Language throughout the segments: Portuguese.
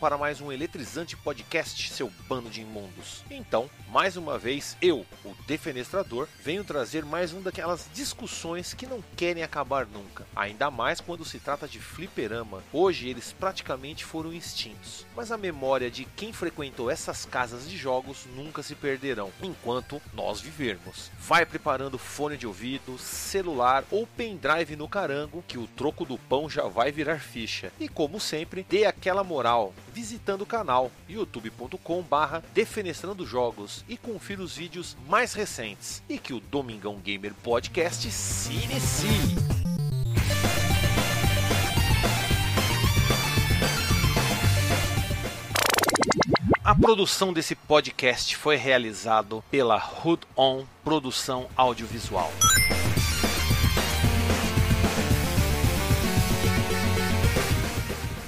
para mais um eletrizante podcast, seu bando de imundos? Então, mais uma vez, eu, o defenestrador, venho trazer mais um daquelas discussões que não querem acabar nunca. Ainda mais quando se trata de fliperama. Hoje eles praticamente foram extintos, mas a memória de quem frequentou essas casas de jogos nunca se perderão, enquanto nós vivermos. Vai preparando fone de ouvido, celular ou pendrive no carango, que o troco do pão já vai virar ficha. E como sempre, dê aquela moral visitando o canal youtube.com/barra defenestrando jogos e confira os vídeos mais recentes. E que o Domingão Gamer Podcast se inicie! A produção desse podcast foi realizado pela Hood On Produção Audiovisual.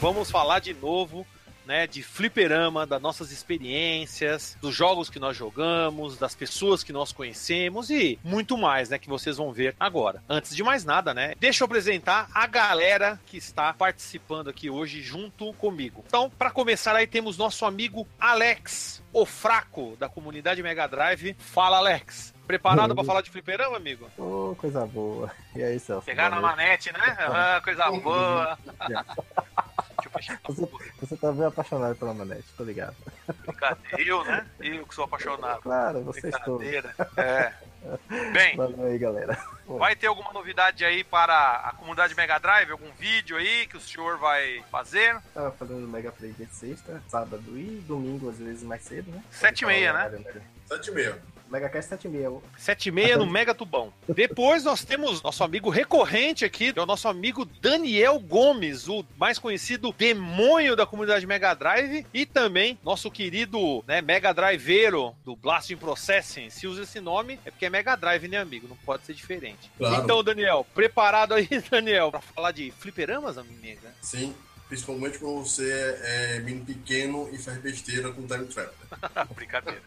Vamos falar de novo né, de fliperama, das nossas experiências, dos jogos que nós jogamos, das pessoas que nós conhecemos e muito mais, né, que vocês vão ver agora. Antes de mais nada, né, deixa eu apresentar a galera que está participando aqui hoje junto comigo. Então, para começar aí temos nosso amigo Alex, o fraco da comunidade Mega Drive. Fala, Alex. Preparado para falar de fliperama, amigo? Ô, oh, coisa boa. E aí, Celso? Pegar na manete, né? Ah, coisa boa. Você, você tá bem apaixonado pela manete, tô ligado. Brincadeira, eu, né? Eu que sou apaixonado. Claro, vocês todos. É. Bem, Valeu aí, galera. vai ter alguma novidade aí para a comunidade Mega Drive? Algum vídeo aí que o senhor vai fazer? Tava fazendo Mega Play de sexta, sábado e domingo, às vezes mais cedo, né? Sete e meia, né? Sete e meia. Megacast 76. 76 no Mega Tubão. Depois nós temos nosso amigo recorrente aqui, é o nosso amigo Daniel Gomes, o mais conhecido demônio da comunidade Mega Drive, e também nosso querido né, Mega Driveiro do Blasting Processing. Se usa esse nome, é porque é Mega Drive, né, amigo? Não pode ser diferente. Claro. Então, Daniel, preparado aí, Daniel, para falar de fliperamas, amiga? Sim, principalmente quando você é menino pequeno e faz besteira com time trap. Brincadeira.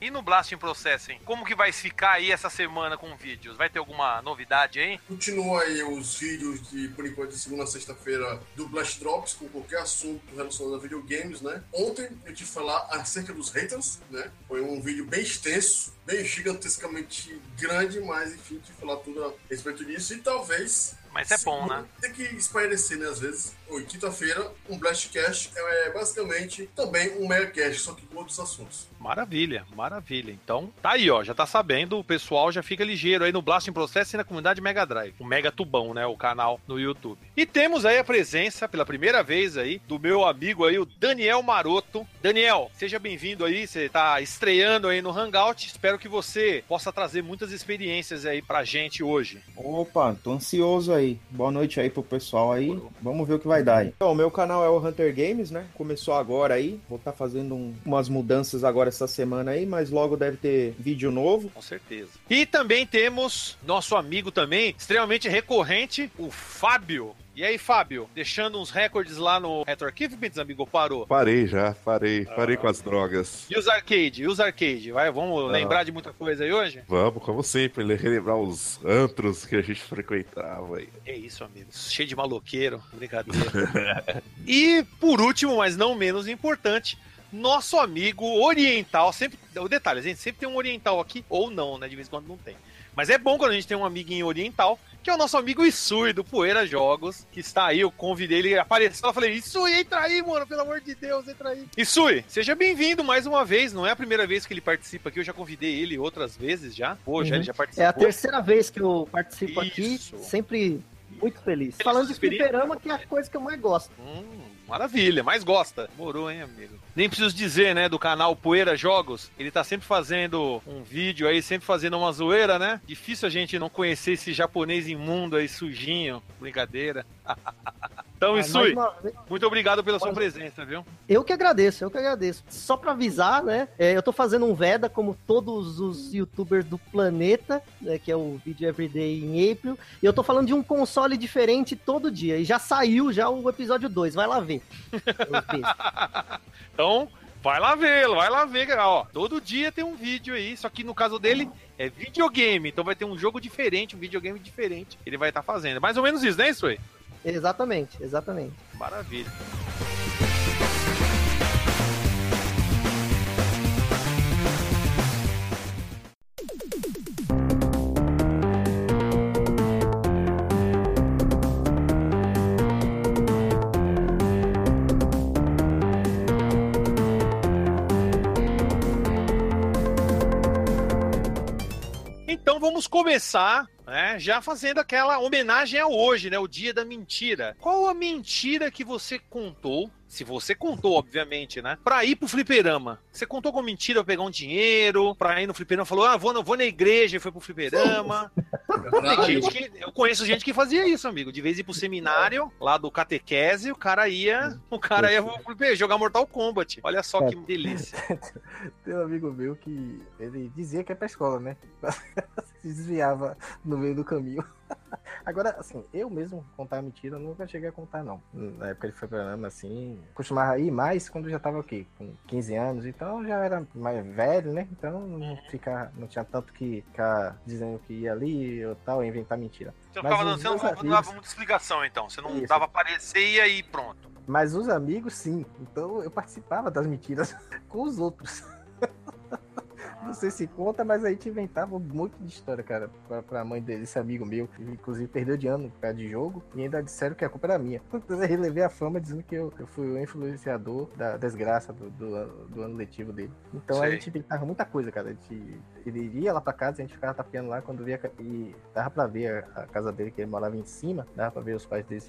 E no Blasting Processing, como que vai ficar aí essa semana com vídeos? Vai ter alguma novidade aí? Continua aí os vídeos de, por enquanto, de segunda a sexta-feira do Blast Drops, com qualquer assunto relacionado a videogames, né? Ontem eu te falar acerca dos haters, né? Foi um vídeo bem extenso, bem gigantescamente grande, mas enfim, te falar tudo a respeito disso e talvez Mas é bom, né? Tem que espairecer, né? Às vezes. Oi, quinta-feira, um Blastcast é basicamente também um Megacast, só que com outros assuntos. Maravilha, maravilha. Então, tá aí, ó. Já tá sabendo, o pessoal já fica ligeiro aí no Blasting Process e na comunidade Mega Drive. O Mega Tubão, né? O canal no YouTube. E temos aí a presença, pela primeira vez aí, do meu amigo aí, o Daniel Maroto. Daniel, seja bem-vindo aí. Você tá estreando aí no Hangout. Espero que você possa trazer muitas experiências aí pra gente hoje. Opa, tô ansioso aí. Boa noite aí pro pessoal aí. Vamos ver o que vai dar aí. Então, o meu canal é o Hunter Games, né? Começou agora aí. Vou estar fazendo um- umas mudanças agora essa semana aí, mas logo deve ter vídeo novo. Com certeza. E também temos nosso amigo também, extremamente recorrente, o Fábio. E aí, Fábio, deixando uns recordes lá no Retro Archive, amigo, parou? Parei já, parei, parei com as drogas. E os arcade? E os arcade? Vai, vamos Ah. lembrar de muita coisa aí hoje? Vamos, como sempre, relembrar os antros que a gente frequentava aí. É isso, amigo. Cheio de maloqueiro, brincadeira. e, por último, mas não menos importante, nosso amigo oriental. Sempre, o detalhe, a gente sempre tem um oriental aqui, ou não, né? De vez em quando não tem. Mas é bom quando a gente tem um amiguinho oriental, que é o nosso amigo Isui, do Poeira Jogos, que está aí. Eu convidei ele, apareceu. Eu falei, Isui, entra aí, mano, pelo amor de Deus, entra aí. Isui, seja bem-vindo mais uma vez. Não é a primeira vez que ele participa aqui, eu já convidei ele outras vezes já. Pô, já, Uhum. ele já participou. É a terceira vez que eu participo Isso. aqui, sempre muito feliz. Feliz Falando de fliperama, que é a coisa que eu mais gosto. Hum, maravilha, mais gosta. Morou, hein, amigo? Nem preciso dizer, né, do canal Poeira Jogos. Ele tá sempre fazendo um vídeo aí, sempre fazendo uma zoeira, né? Difícil a gente não conhecer esse japonês imundo aí, sujinho. Brincadeira. então, Ah, Isui, uma muito obrigado pela sua presença, viu? Eu que agradeço, eu que agradeço. Só pra avisar, né? é, eu tô fazendo um Veda, como todos os youtubers do planeta, né, que é o Video Everyday em April. E eu tô falando de um console diferente todo dia. E já saiu já o episódio 2, vai lá ver. Bestas. Então, vai lá ver, vai lá ver, ó. Todo dia tem um vídeo aí, só que no caso dele é videogame, então vai ter um jogo diferente, um videogame diferente. Ele vai estar fazendo. Mais ou menos isso, né, Isui? exatamente, exatamente. Maravilha. Vamos começar, né, já fazendo aquela homenagem a hoje, né, o dia da mentira. Qual a mentira que você contou? Se você contou, obviamente, né? Pra ir pro fliperama. Você contou com mentira pra pegar um dinheiro, pra ir no fliperama, falou, ah, vou, vou na igreja e foi pro fliperama. Que, eu conheço gente que fazia isso, amigo. De vez em ir pro seminário, lá do catequese, o cara ia, o cara ia jogar Mortal Kombat. Olha só que delícia. Tem um amigo meu que ele dizia que é pra escola, né? Se desviava no meio do caminho. Agora, assim, eu mesmo contar mentira, eu nunca cheguei a contar, não. Na época de fliperama, assim, costumava ir mais quando já tava o quê? Com 15 anos, então eu já era mais velho, né? Então não, ficar, não tinha tanto que ficar dizendo que ia ali ou tal, inventar mentira. Você não, Mas ficava você não meus dava amigos- muita explicação, então. Você não Isso. dava aparecer e aí pronto. Mas os amigos, sim. Então eu participava das mentiras com os outros. Não sei se conta, mas a gente inventava um monte de história, cara, pra, pra mãe dele, esse amigo meu, que inclusive perdeu de ano por causa de jogo, e ainda disseram que a culpa era minha. Relevei a fama dizendo que eu, eu fui o influenciador da desgraça do, do, ano- do ano letivo dele. Então a gente inventava muita coisa, cara. A gente, ele ia lá pra casa, a gente ficava tapeando lá quando via. E dava pra ver a, a casa dele, que ele morava em cima, dava pra ver os pais dele,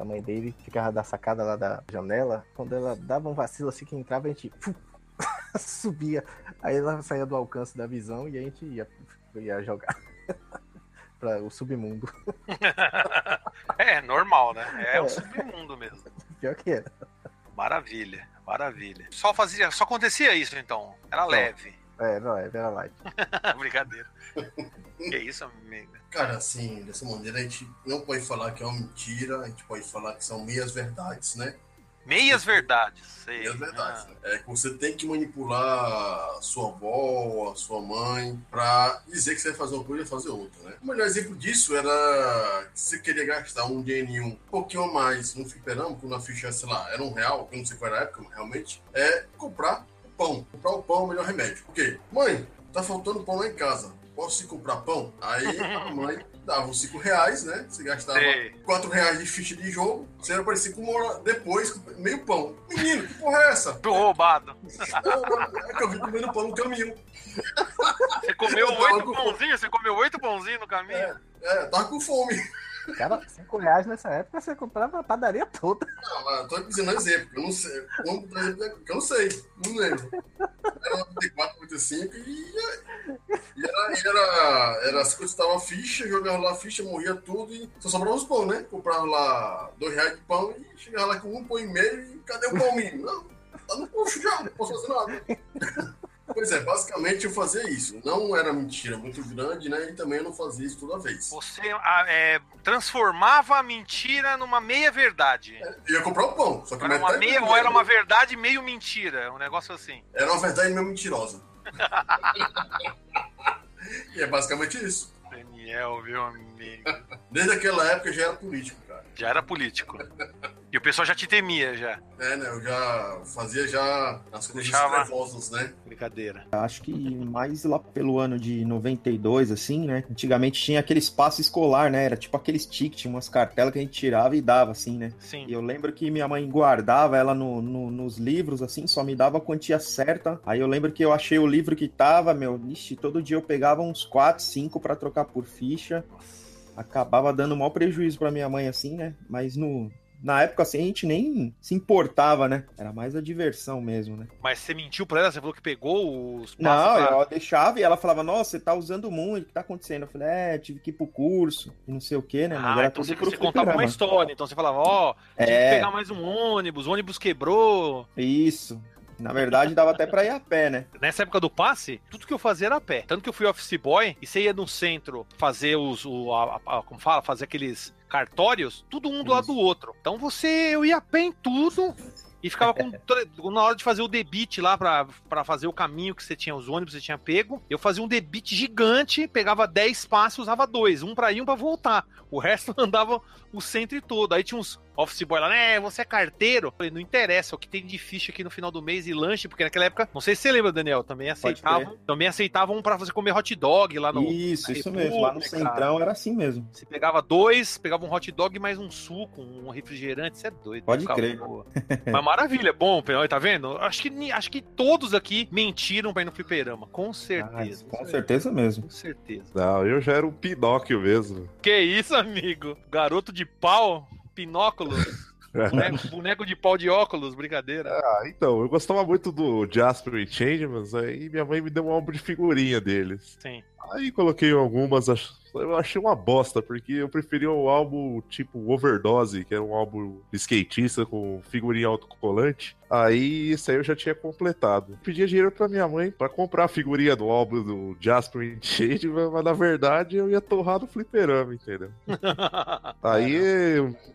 a mãe dele ficava da sacada lá da janela. Quando ela dava um vacilo assim que entrava, a gente subia. Aí ela saía do alcance da visão e a gente ia, ia jogar. para o submundo. É, normal, né? É, É. o submundo mesmo. Pior que era. Maravilha, maravilha. Só fazia, só acontecia isso então. Era leve. É, não, é, era light. Brincadeira. que isso, amigo? Cara, assim, dessa maneira a gente não pode falar que é uma mentira, a gente pode falar que são meias verdades, né? Meias verdades. Sei. Meias verdades. Ah, né? É que você tem que manipular sua avó, a sua mãe, pra dizer que você vai fazer uma coisa e fazer outra, né? O melhor exemplo disso era que você queria gastar um dinheirinho um pouquinho a mais no fliperama, quando a ficha, sei lá, era um real, eu não sei qual era a época, realmente, é comprar o pão. Comprar o pão é o melhor remédio. Por quê? Mãe, tá faltando pão lá em casa. Posso ir comprar pão? Aí a mãe dava os 5 reais, né? Você gastava sei. 4 reais de ficha de jogo, você ia aparecer com uma hora depois, meio pão. Menino, que porra é essa? Tô roubado. É que eu vim comendo pão no caminho. Você comeu oito com- pãozinhos? Você comeu oito pãozinhos no caminho? É, é, tava com fome. Cara, 5 reais nessa época você comprava a padaria toda. Não, mas tô dizendo um exemplo, eu não sei. Eu não sei, não lembro. Era 94, 95 e, e era, era, era as coisas estavam ficha, jogava lá ficha, morria tudo e só sobrava os pão, né? Comprava lá dois reais de pão e chegava lá com um pão e meio e cadê o pão, menino? Não, tá no puxo já, não posso fazer nada. Pois é, basicamente eu fazia isso. Não era mentira muito grande, né? E também eu não fazia isso toda vez. Você ah, é, transformava a mentira numa meia verdade. Eu ia comprar o pão, só que Era uma meia, ou era uma verdade meio mentira, um negócio assim. era uma verdade meio mentirosa. e é basicamente isso. Daniel, meu amigo. Desde aquela época eu já era político. Já era político. E o pessoal já te temia, já. É, né? Eu já fazia já as coisas Deixava- trevosas, né? Brincadeira. Acho que mais lá pelo ano de 92, assim, né? Antigamente tinha aquele espaço escolar, né? Era tipo aqueles tickets, umas cartelas que a gente tirava e dava, assim, né? Sim. E eu lembro que minha mãe guardava ela no, no- nos livros, assim, só me dava a quantia certa. Aí eu lembro que eu achei o livro que tava, meu, ixi, todo dia eu pegava uns 4, 5 pra trocar por ficha. Acabava dando maior prejuízo pra minha mãe, assim, né? Mas no. Na época, assim, a gente nem se importava, né? Era mais a diversão mesmo, né? Mas você mentiu pra ela? Você falou que pegou os Não, pra- eu deixava e ela falava, nossa, você tá usando muito, o que tá acontecendo? Eu falei, é, tive que ir pro curso e não sei o que, né? Mas Ah, então você, você contava uma história. Então você falava, ó, tive que É, pegar mais um ônibus, o ônibus quebrou. isso. Na verdade, dava até pra ir a pé, né? Nessa época do passe, tudo que eu fazia era a pé. Tanto que eu fui office boy e você ia no centro fazer os. O, a- a- como fala? Fazer aqueles cartórios, tudo um do lado Isso. do outro. Então você, eu ia a pé em tudo. E ficava com. Na hora de fazer o debit lá pra, pra fazer o caminho que você tinha, os ônibus que você tinha pego, eu fazia um debit gigante, pegava 10 passos, usava dois, um pra ir e um pra voltar. O resto andava o centro todo. Aí tinha uns office boy lá, né? Você é carteiro? Eu falei, não interessa, o que tem de ficha aqui no final do mês e lanche, porque naquela época, não sei se você lembra, Daniel, também aceitavam, também aceitavam pra você comer hot dog lá no. Isso, isso mesmo. Lá no República. Centrão era assim mesmo. Você pegava dois, pegava um hot dog mais um suco, um refrigerante, você é doido. Pode Ficava crer. boa. Mas maravilha, bom, tá vendo? Acho que, acho que todos aqui mentiram pra ir no fliperama, com Ah, certeza. com certeza mesmo. Com certeza. Não, eu já era um Pinóquio mesmo. Que isso, amigo? Garoto de pau, pinóculos, boneco, boneco de pau de óculos, brincadeira. Ah, então, eu gostava muito do Jasper e Changemans, aí minha mãe me deu um álbum de figurinha deles. Sim. Aí coloquei algumas, eu achei uma bosta, porque eu preferia o álbum tipo Overdose, que era um álbum de skatista com figurinha autocolante. Aí isso aí eu já tinha completado. Pedia dinheiro pra minha mãe pra comprar a figurinha do álbum do Jasper e Changeman, mas na verdade eu ia torrar no fliperama, entendeu? Aí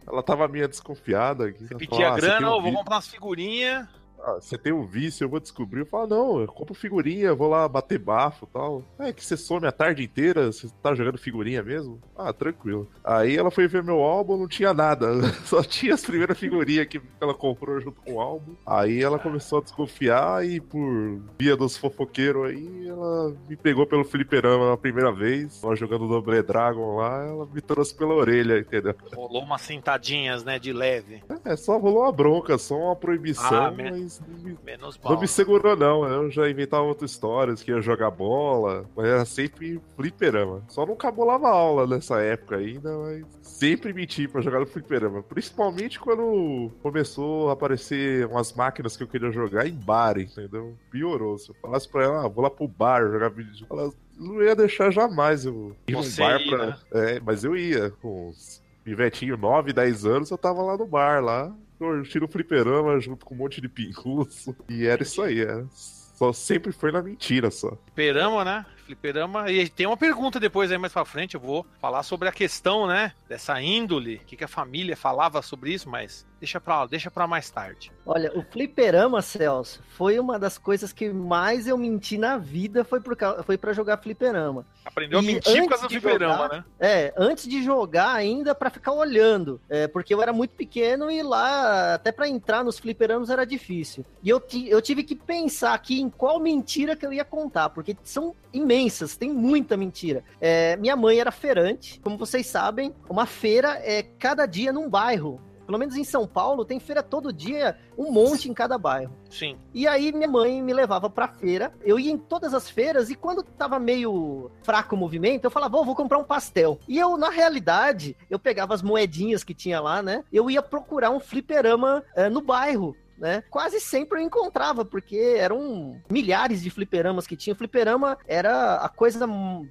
ela tava meio desconfiada. ela Pedia "Ah, você grana, um vou comprar umas figurinhas. Ah, você tem um vício, eu vou descobrir. Eu falo, não, eu compro figurinha, vou lá bater bafo e tal. É que você some a tarde inteira, você tá jogando figurinha mesmo? Ah, tranquilo. Aí ela foi ver meu álbum, não tinha nada. Só tinha as primeiras figurinhas que ela comprou junto com o álbum. Aí ela começou a desconfiar e por via dos fofoqueiros aí, ela me pegou pelo fliperama a primeira vez. Nós jogando Double Dragon lá, ela me trouxe pela orelha, entendeu? Rolou umas sentadinhas, né, de leve. É, só rolou uma bronca, só uma proibição, Ah, me- mas não Menos não mal. me segurou, não. Eu já inventava outras histórias, que ia jogar bola, mas era sempre fliperama. Só não cabulava aula nessa época ainda, mas sempre menti pra jogar no fliperama. Principalmente quando começou a aparecer umas máquinas que eu queria jogar em bar, entendeu? Piorou. Se eu falasse pra ela, ah, vou lá pro bar jogar vídeo, ela não ia deixar jamais eu ir num bar ia, pra. né? É, mas eu ia. Com uns pivetinho 9, 10 anos, eu tava lá no bar lá. Eu tiro o fliperama junto com um monte de pinguço. E era isso aí, era. Só sempre foi na mentira só. Fliperama, né? Fliperama. E tem uma pergunta depois aí mais pra frente. Eu vou falar sobre a questão, né? Dessa índole. O que, que a família falava sobre isso, mas deixa pra, lá, deixa pra mais tarde. Olha, o fliperama, Celso, foi uma das coisas que mais eu menti na vida, foi, por, foi pra jogar fliperama. Aprendeu a E mentir por causa do fliperama, jogar- né? É, antes de jogar ainda pra ficar olhando, é, porque eu era muito pequeno e lá até pra entrar nos fliperamas era difícil. E eu, eu tive que pensar aqui em qual mentira que eu ia contar, porque são imensas, tem muita mentira. É, minha mãe era feirante, como vocês sabem, uma feira é cada dia num bairro. Pelo menos em São Paulo tem feira todo dia, um monte em cada bairro. Sim. E aí minha mãe me levava pra feira. Eu ia em todas as feiras e quando tava meio fraco o movimento, eu falava, "Ô, vou comprar um pastel. E eu, na realidade, eu pegava as moedinhas que tinha lá, né? Eu ia procurar um fliperama eh, no bairro. Né? Quase sempre eu encontrava, porque eram milhares de fliperamas que tinha. O fliperama era a coisa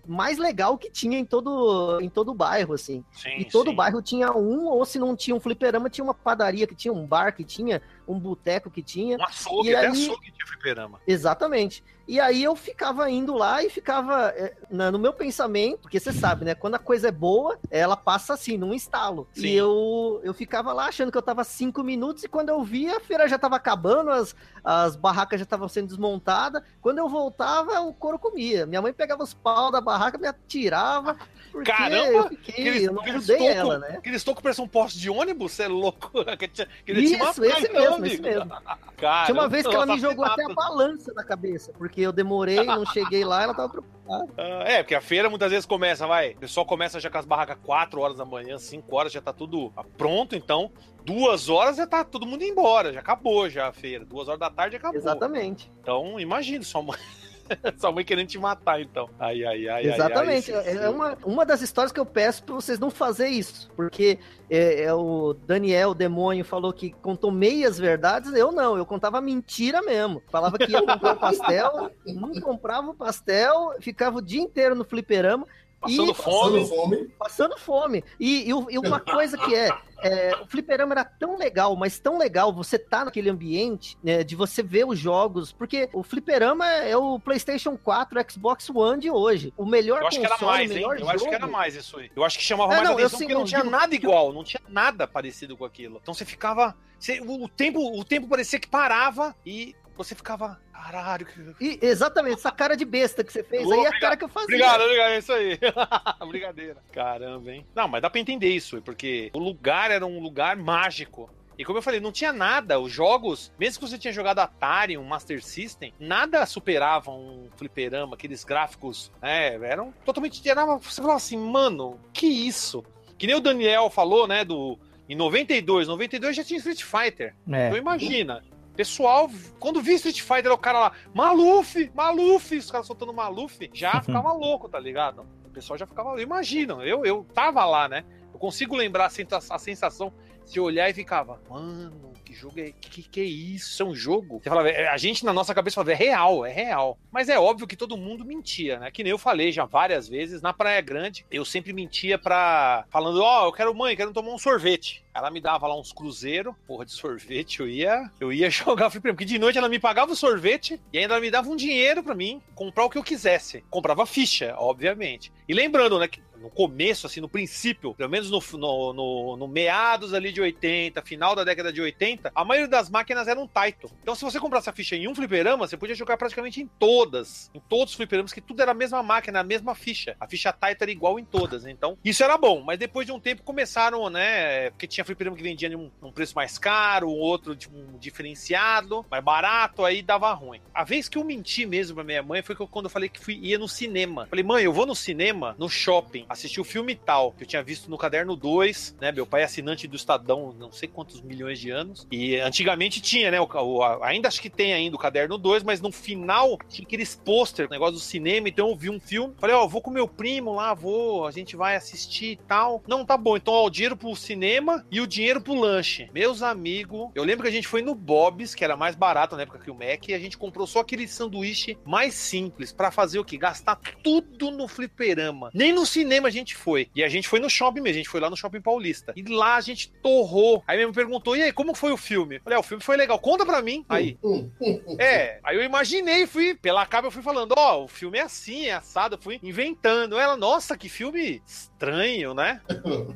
mais legal que tinha em todo, em todo o bairro, assim. Sim. E todo sim. bairro tinha um, ou se não tinha um fliperama, tinha uma padaria que tinha, um bar que tinha, um boteco que tinha. Um açougue, E até aí- açougue tinha fliperama. Exatamente. E aí eu ficava indo lá e ficava é, na- no meu pensamento, porque você sabe, né? Quando a coisa é boa, ela passa assim, num estalo. Sim. E eu, eu ficava lá achando que eu tava cinco minutos e quando eu via, a feira já tava acabando, as, as barracas já estavam sendo desmontadas. Quando eu voltava, o couro comia. Minha mãe pegava os pau da barraca, me atirava, porque Caramba! eu fiquei, Aqueles- eu não ajudei ela, né? Aqueles tocos parecem um poste de ônibus, você é louco? Que ele tinha uma Isso, esse praia, amigo. esse mesmo. Cara, Tinha uma vez que ela me jogou até a a balança na cabeça, porque eu demorei, não cheguei lá, ela tava preocupada. É, porque a feira muitas vezes começa, vai. O pessoal começa já com as barracas 4 horas da manhã, 5 horas, já tá tudo pronto, então. Duas horas já tá todo mundo embora, já acabou já a feira. Duas horas da tarde acabou. Exatamente. Então, imagina sua mãe. sua mãe querendo te matar, então. Ai, ai, ai. Exatamente. Ai, ai, é uma, uma das histórias que eu peço pra vocês não fazer isso. Porque é, é, o Daniel, o demônio, falou que contou meias verdades. Eu não, eu contava mentira mesmo. Falava que ia comprar o pastel, não comprava o pastel, ficava o dia inteiro no fliperama. Passando e fome. Passando fome. passando fome. E, e e uma coisa que é, é, o fliperama era tão legal, mas tão legal você tá naquele ambiente, né, de você ver os jogos, porque o fliperama é o PlayStation 4, Xbox One de hoje. O melhor Eu acho que era console, mais, hein? Eu acho que era jogo. mais isso aí. Eu acho que chamava É, mais não, eu atenção sei, porque não tinha digo nada igual, não tinha nada parecido com aquilo. Então você ficava. você- o, tempo, o tempo parecia que parava e você ficava, caralho. E, exatamente, essa cara de besta que você fez aí é a cara que eu fazia. Obrigado, obrigado, é isso aí. Brincadeira. Caramba, hein? Não, mas dá pra entender isso, porque o lugar era um lugar mágico. E como eu falei, não tinha nada. Os jogos, mesmo que você tinha jogado Atari, um Master System, nada superava um fliperama, aqueles gráficos, né, eram totalmente... Era, você falava assim, mano, que isso? Que nem o Daniel falou, né, do... Em 92, 92 já tinha Street Fighter. É. Então imagina. Pessoal, quando vi Street Fighter, o cara lá, Maluf, Maluf, os caras soltando Maluf, já ficava louco, tá ligado? O pessoal já ficava, imaginam, eu, eu tava lá, né? Eu consigo lembrar a sensação de olhar e ficava, mano, que jogo é, que, que é isso? Isso é um jogo? Você falava, é, a gente na nossa cabeça falava, é real, é real. Mas é óbvio que todo mundo mentia, né? Que nem eu falei já várias vezes, na Praia Grande, eu sempre mentia pra, falando, ó, eu quero mãe, quero tomar um sorvete. Ela me dava lá uns cruzeiros, porra de sorvete, eu ia, eu ia jogar fliperama, porque de noite ela me pagava o sorvete e ainda ela me dava um dinheiro pra mim comprar o que eu quisesse. Comprava ficha, obviamente. E lembrando, né, que no começo, assim, no princípio, pelo menos no, no, no- no meados ali de 80, final da década de 80, a maioria das máquinas eram Taito. Então, se você comprasse a ficha em um fliperama, você podia jogar praticamente em todas. Em todos os fliperamas, que tudo era a mesma máquina, a mesma ficha. A ficha Taito era igual em todas. Então, isso era bom. Mas depois de um tempo começaram, né? Porque tinha fliperama que vendia num, preço mais caro, outro de um diferenciado, mais barato, aí dava ruim. A vez que eu menti mesmo pra minha mãe foi quando eu falei que fui, ia no cinema. Falei, mãe, eu vou no cinema, no shopping, assistir o filme tal, que eu tinha visto no caderno 2, né? Meu pai é assinante do Estadão, não sei quantos milhões de anos. E antigamente tinha, né? O, o- ainda acho que tem ainda o caderno 2, mas no final tinha aqueles pôster, negócio do cinema, então eu vi um filme. Falei, ó, vou com meu primo lá, vou, a gente vai assistir e tal. Não, tá bom, então ó, o dinheiro pro cinema e o dinheiro pro lanche. Meus amigos, eu lembro que a gente foi no Bob's, que era mais barato na época que o Mac, e a gente comprou só aquele sanduíche mais simples pra fazer o quê? Gastar tudo no fliperama. Nem no cinema a gente foi. E a gente foi no shopping mesmo, a gente foi lá no Shopping Paulista. E lá a gente torrou. Aí mesmo perguntou: "E aí, como foi o filme?" Falei: "Ah, "O filme foi legal. Conta pra mim". Aí, é, aí eu imaginei, fui, pela capa eu fui falando, ó, o filme é assim, é assado, eu fui inventando. Ela, nossa, que filme estranho, né?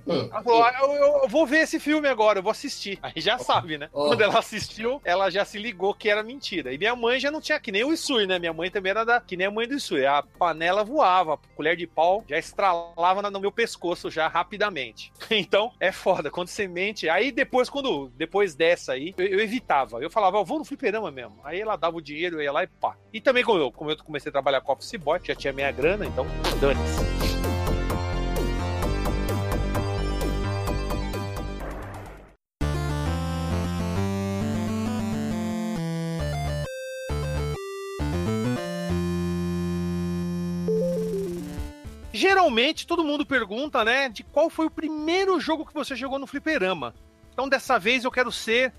Ela falou, ah, eu, eu- eu vou ver esse filme agora, eu vou assistir. Aí já sabe, né? Quando ela assistiu, ela já se ligou que era mentira. E minha mãe já não tinha, que nem o Isui, né? Minha mãe também era da, que nem a mãe do Isui. A panela voava, a colher de pau já estralava no meu pescoço já rapidamente. Então, é foda, quando você mente. Aí depois, quando, depois dessa aí, eu, eu evitava. Eu falava, ó, vou no fliperama mesmo. Aí ela dava o dinheiro, eu ia lá e pá. E também, como eu, como eu comecei a trabalhar com Office Boy, já tinha minha grana, então, dane-se. Geralmente todo mundo pergunta, né, de qual foi o primeiro jogo que você jogou no fliperama. Então dessa vez eu quero ser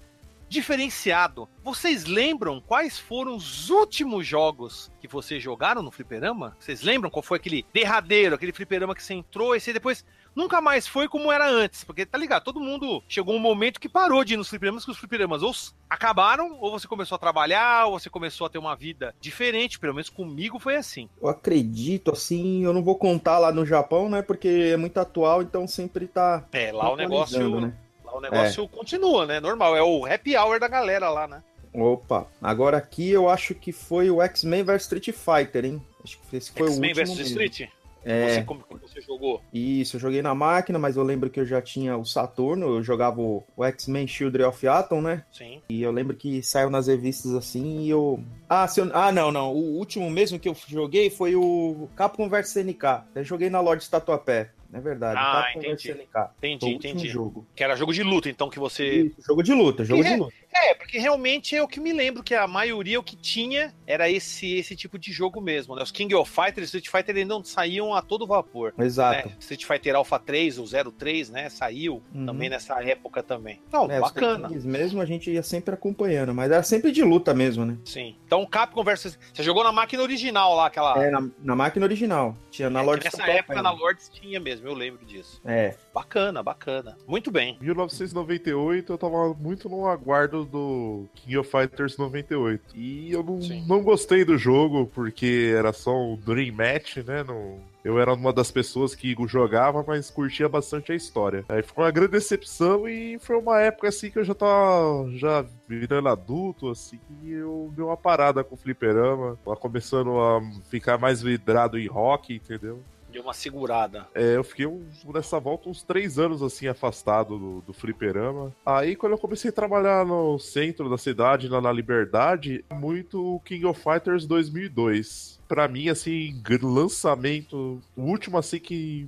diferenciado. Vocês lembram quais foram os últimos jogos que vocês jogaram no fliperama? Vocês lembram qual foi aquele derradeiro, aquele fliperama que você entrou e você depois nunca mais foi como era antes? Porque tá ligado, todo mundo chegou um momento que parou de ir nos fliperamas, que os fliperamas ou acabaram, ou você começou a trabalhar, ou você começou a ter uma vida diferente, pelo menos comigo foi assim. Eu acredito, assim, eu não vou contar lá no Japão, né? Porque é muito atual, então sempre tá. É, lá o negócio né? O negócio continua, né? Normal. É o happy hour da galera lá, né? Opa, agora aqui eu acho que foi o X-Men vs Street Fighter, hein? Acho que esse foi o X-Men último vs mesmo. Street? É, Você, como que você jogou? isso, eu joguei na máquina, mas eu lembro que eu já tinha o Saturno, eu jogava o, o X-Men Children of Atom, né? Sim. E eu lembro que saiu nas revistas assim e eu. Ah, se eu... ah, não, não. O último mesmo que eu joguei foi o Capcom vs SNK. Eu joguei na Lorde Tatuapé. É verdade. Ah, Capcom entendi. Foi Entendi, entendi. jogo. Que era jogo de luta, então, que você. Isso, jogo de luta, jogo É. de luta. É, porque realmente é o que me lembro que a maioria o que tinha era esse esse tipo de jogo mesmo, né? Os King of Fighters, Street Fighter ainda não saíam a todo vapor. Exato. né? Street Fighter Alpha 3, o 03, né? Saiu Uhum. também nessa época também. Não, É, os bacana. Tekkens mesmo a gente ia sempre acompanhando, mas era sempre de luta mesmo, né? Sim. Então, Capcom versus. Você jogou na máquina original lá, aquela. É, na, na máquina original. Tinha na É, que Lorde nessa época né? na Lords tinha mesmo, eu lembro disso. É. Bacana, bacana. Muito bem. 1998 eu tava muito no aguardo do King of Fighters 98. E eu não, Sim. não gostei do jogo, porque era só um Dream Match, né? Não, eu era uma das pessoas que jogava, mas curtia bastante a história. Aí foi uma grande decepção e foi uma época assim que eu já tava já virando adulto, assim, e eu dei uma parada com o fliperama, tava começando a ficar mais vidrado em rock, entendeu? Deu uma segurada. É, eu fiquei um- nessa volta uns três anos assim afastado do, do fliperama. Aí quando eu comecei a trabalhar no centro da cidade, lá na Liberdade, muito o King of Fighters 2002. Pra mim, assim, lançamento, o último assim que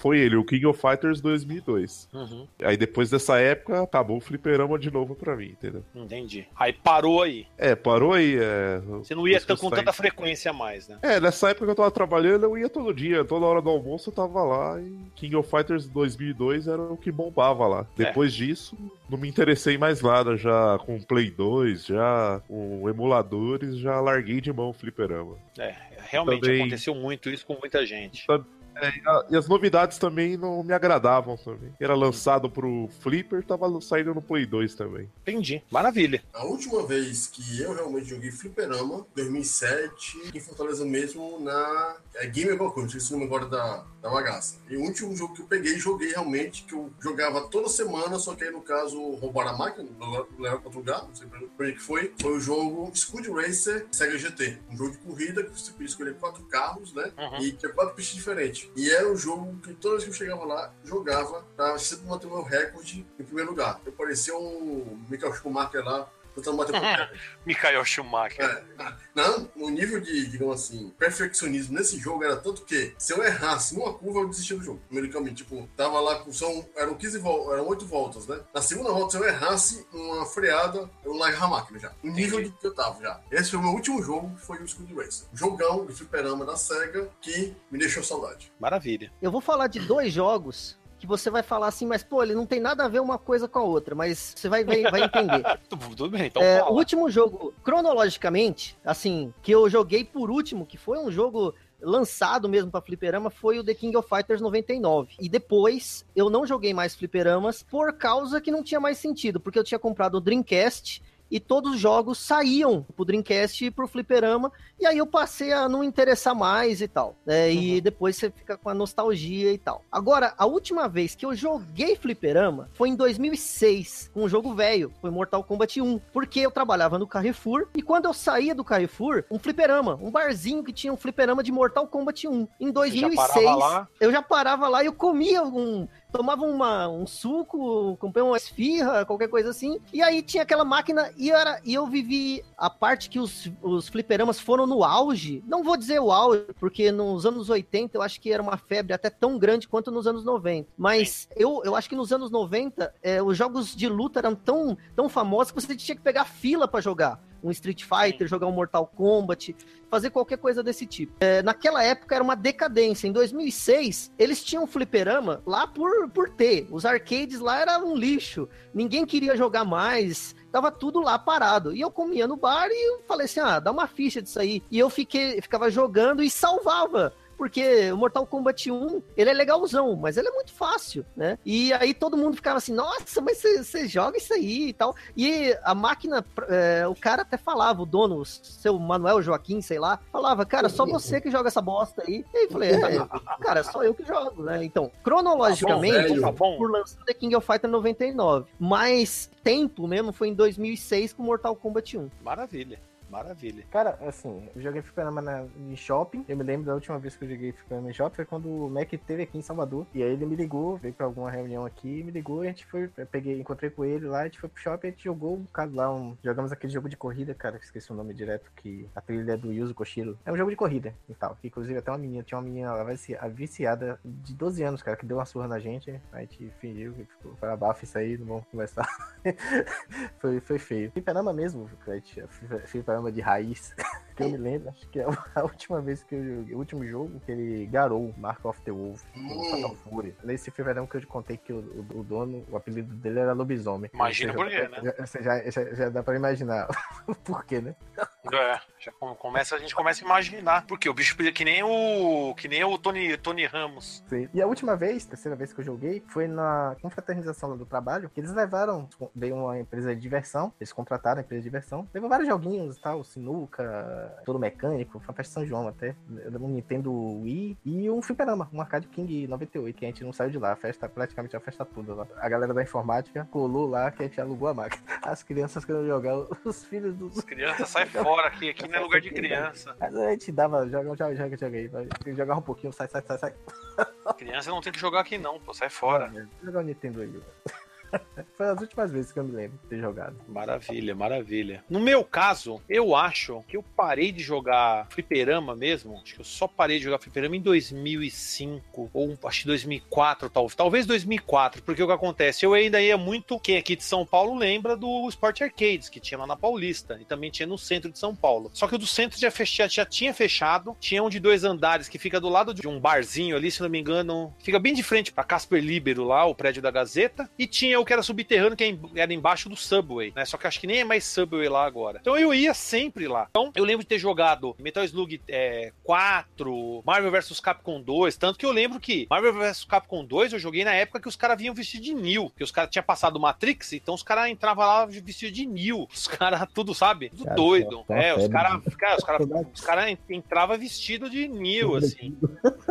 foi ele, o King of Fighters 2002. Uhum, Aí depois dessa época, acabou o fliperama de novo pra mim, entendeu? entendi. Aí parou aí. É, parou aí. É, Você não ia com tanta frequência mais, né? É, nessa época que eu tava trabalhando, eu ia todo dia. Toda hora do almoço eu tava lá e King of Fighters 2002 era o que bombava lá. É. Depois disso, não me interessei mais nada. Já com Play 2, já com emuladores, já larguei de mão o fliperama. É, realmente Também- aconteceu muito isso com muita gente. É, e, a- e as novidades também não me agradavam também. Era lançado pro Flipper, tava saindo no Play 2 também. Entendi. Maravilha. A última vez que eu realmente joguei fliperama, 2007, em Fortaleza mesmo, na é, Game Boy não sei se não me agora da, da bagaça. E o último jogo que eu peguei, joguei realmente, que eu jogava toda semana, só que aí no caso roubaram a máquina, levaram para outro lugar, não sei pra pra onde que foi, foi o jogo Scoot Racer Sega GT. Um jogo de corrida que você podia escolher quatro carros, né? Uhum. E tinha quatro pistas diferentes. E era um jogo que toda vez que eu chegava lá, jogava pra sempre manter o meu recorde em primeiro lugar. Eu parecia um Michael Schumacher lá, tentando bater o recorde. Michael Schumacher. É, não, o nível de, digamos assim, perfeccionismo nesse jogo era tanto que se eu errasse numa curva, eu desistia do jogo, numericamente. Tipo, tava lá com. São, eram 15 voltas, eram 8 voltas, né? Na segunda volta, se eu errasse uma freada, eu largava a máquina já. O nível de que eu tava já. Esse foi o meu último jogo, foi o School Racer. Jogão de fliperama da SEGA que me deixou saudade. Maravilha. Eu vou falar de dois jogos que você vai falar assim, mas pô, ele não tem nada a ver uma coisa com a outra, mas você vai, vai, vai entender. Tudo, bem, então É, o último jogo, cronologicamente, assim, que eu joguei por último, que foi um jogo lançado mesmo pra fliperama, foi o The King of Fighters 99. E depois eu não joguei mais fliperamas por causa que não tinha mais sentido, porque eu tinha comprado o Dreamcast e todos os jogos saíam pro Dreamcast e pro fliperama, e aí eu passei a não interessar mais e tal. né? E depois você fica com a nostalgia e tal. Agora, a última vez que eu joguei fliperama foi em 2006, com um jogo velho, foi Mortal Kombat 1, porque eu trabalhava no Carrefour, e quando eu saía do Carrefour, um fliperama, um barzinho que tinha um fliperama de Mortal Kombat 1. Em Você já 2006, parava lá? eu já parava lá e eu comia um. Tomava uma, um suco, comprei uma esfirra, qualquer coisa assim. E aí tinha aquela máquina e, era, e eu vivi a parte que os, os fliperamas foram no auge. Não vou dizer o auge, porque nos anos 80 eu acho que era uma febre até tão grande quanto nos anos 90. Mas eu, eu acho que nos anos 90 é, os jogos de luta eram tão, tão famosos que você tinha que pegar fila pra jogar. Um Street Fighter, jogar um Mortal Kombat, fazer qualquer coisa desse tipo. É, naquela época era uma decadência. Em 2006, eles tinham fliperama lá por, por ter. Os arcades lá eram um lixo. Ninguém queria jogar mais. Tava tudo lá parado. E eu comia no bar e falei assim: ah, dá uma ficha disso aí. E eu fiquei, ficava jogando e salvava. Porque o Mortal Kombat 1, ele é legalzão, mas ele é muito fácil, né? E aí todo mundo ficava assim, nossa, mas você joga isso aí e tal. E a máquina, é, o cara até falava, o dono, o seu Manuel Joaquim, sei lá, falava, cara, só você que joga essa bosta aí. E aí eu falei, é, cara, só eu que jogo, né? Então, cronologicamente. Tá bom. por lançar The King of Fighter 99. Mas tempo mesmo foi em 2006 com Mortal Kombat 1. Maravilha. Maravilha. Cara, assim, eu joguei fliperama na, em shopping. Eu me lembro da última vez que eu joguei fliperama em shopping foi quando o Mac teve aqui em Salvador. E aí ele me ligou, veio pra alguma reunião aqui, me ligou e a gente foi. Eu peguei, encontrei com ele lá, a gente foi pro shopping, a gente jogou um bocado lá. Um, jogamos aquele jogo de corrida, cara, que esqueci o nome direto, que a trilha é do Yuzo Koshiro. É um jogo de corrida e tal. Inclusive até uma menina, tinha uma menina lá viciada de 12 anos, cara, que deu uma surra na gente. A gente fingiu que ficou para abafa isso aí, não vamos conversar. foi, foi feio. Fliperama mesmo, Clet, fliperama de raiz. que eu me lembro, acho que é a última vez que eu joguei, o último jogo, que ele garou Mark of the Wolf, Hum. Fatal Fury. Nesse fliperama que eu te contei que o, o- o dono, o apelido dele era lobisomem. Imagina por quê, né? já- já, já, dá pra imaginar o porquê, né? É, já começa, a gente começa a imaginar. Porque o bicho que nem o. que nem o Tony, Tony Ramos. Sim. E a última vez, terceira vez que eu joguei, foi na confraternização do trabalho, que eles levaram, veio uma empresa de diversão, eles contrataram a empresa de diversão, levou vários joguinhos e tal, sinuca, todo mecânico, foi uma festa São João até, um Nintendo Wii e um fliperama, um arcade King 98, que a gente não saiu de lá, a festa, praticamente a festa toda lá. A galera da informática colou lá que a gente alugou a máquina. As crianças queriam jogar, os filhos dos... As crianças saem fora aqui, aqui é lugar de criança. Mas a gente dava, joga, joga, joga, joga aí, jogava um pouquinho, sai, sai, sai, sai. Criança não tem que jogar aqui não, pô, sai fora. Jogar o Nintendo aí, Foi as últimas vezes que eu me lembro de ter jogado. Maravilha, maravilha. No meu caso, eu acho que eu parei de jogar fliperama mesmo. Acho que eu só parei de jogar fliperama em 2005, ou acho que 2004, talvez. Talvez 2004, porque o que acontece? Eu ainda ia muito. Quem aqui de São Paulo lembra do Sport Arcades, que tinha lá na Paulista, e também tinha no centro de São Paulo. Só que o do centro já, já tinha fechado. Tinha um de dois andares que fica do lado de um barzinho ali, se não me engano. Fica bem de frente para Casper Libero lá, o prédio da Gazeta. E tinha o que era subterrâneo, que é era embaixo do Subway, né? Só que acho que nem é mais Subway lá agora. Então eu ia sempre lá. Então eu lembro de ter jogado Metal Slug é, 4, Marvel vs Capcom 2, tanto que eu lembro que Marvel vs Capcom 2 eu joguei na época que os caras vinham vestidos de Neo, que os caras tinham passado Matrix, então os caras entravam lá vestidos de Neo. Os caras tudo, sabe? Tudo cara, doido. Tá é, os caras cara, os cara, os cara entravam vestidos de Neo, assim.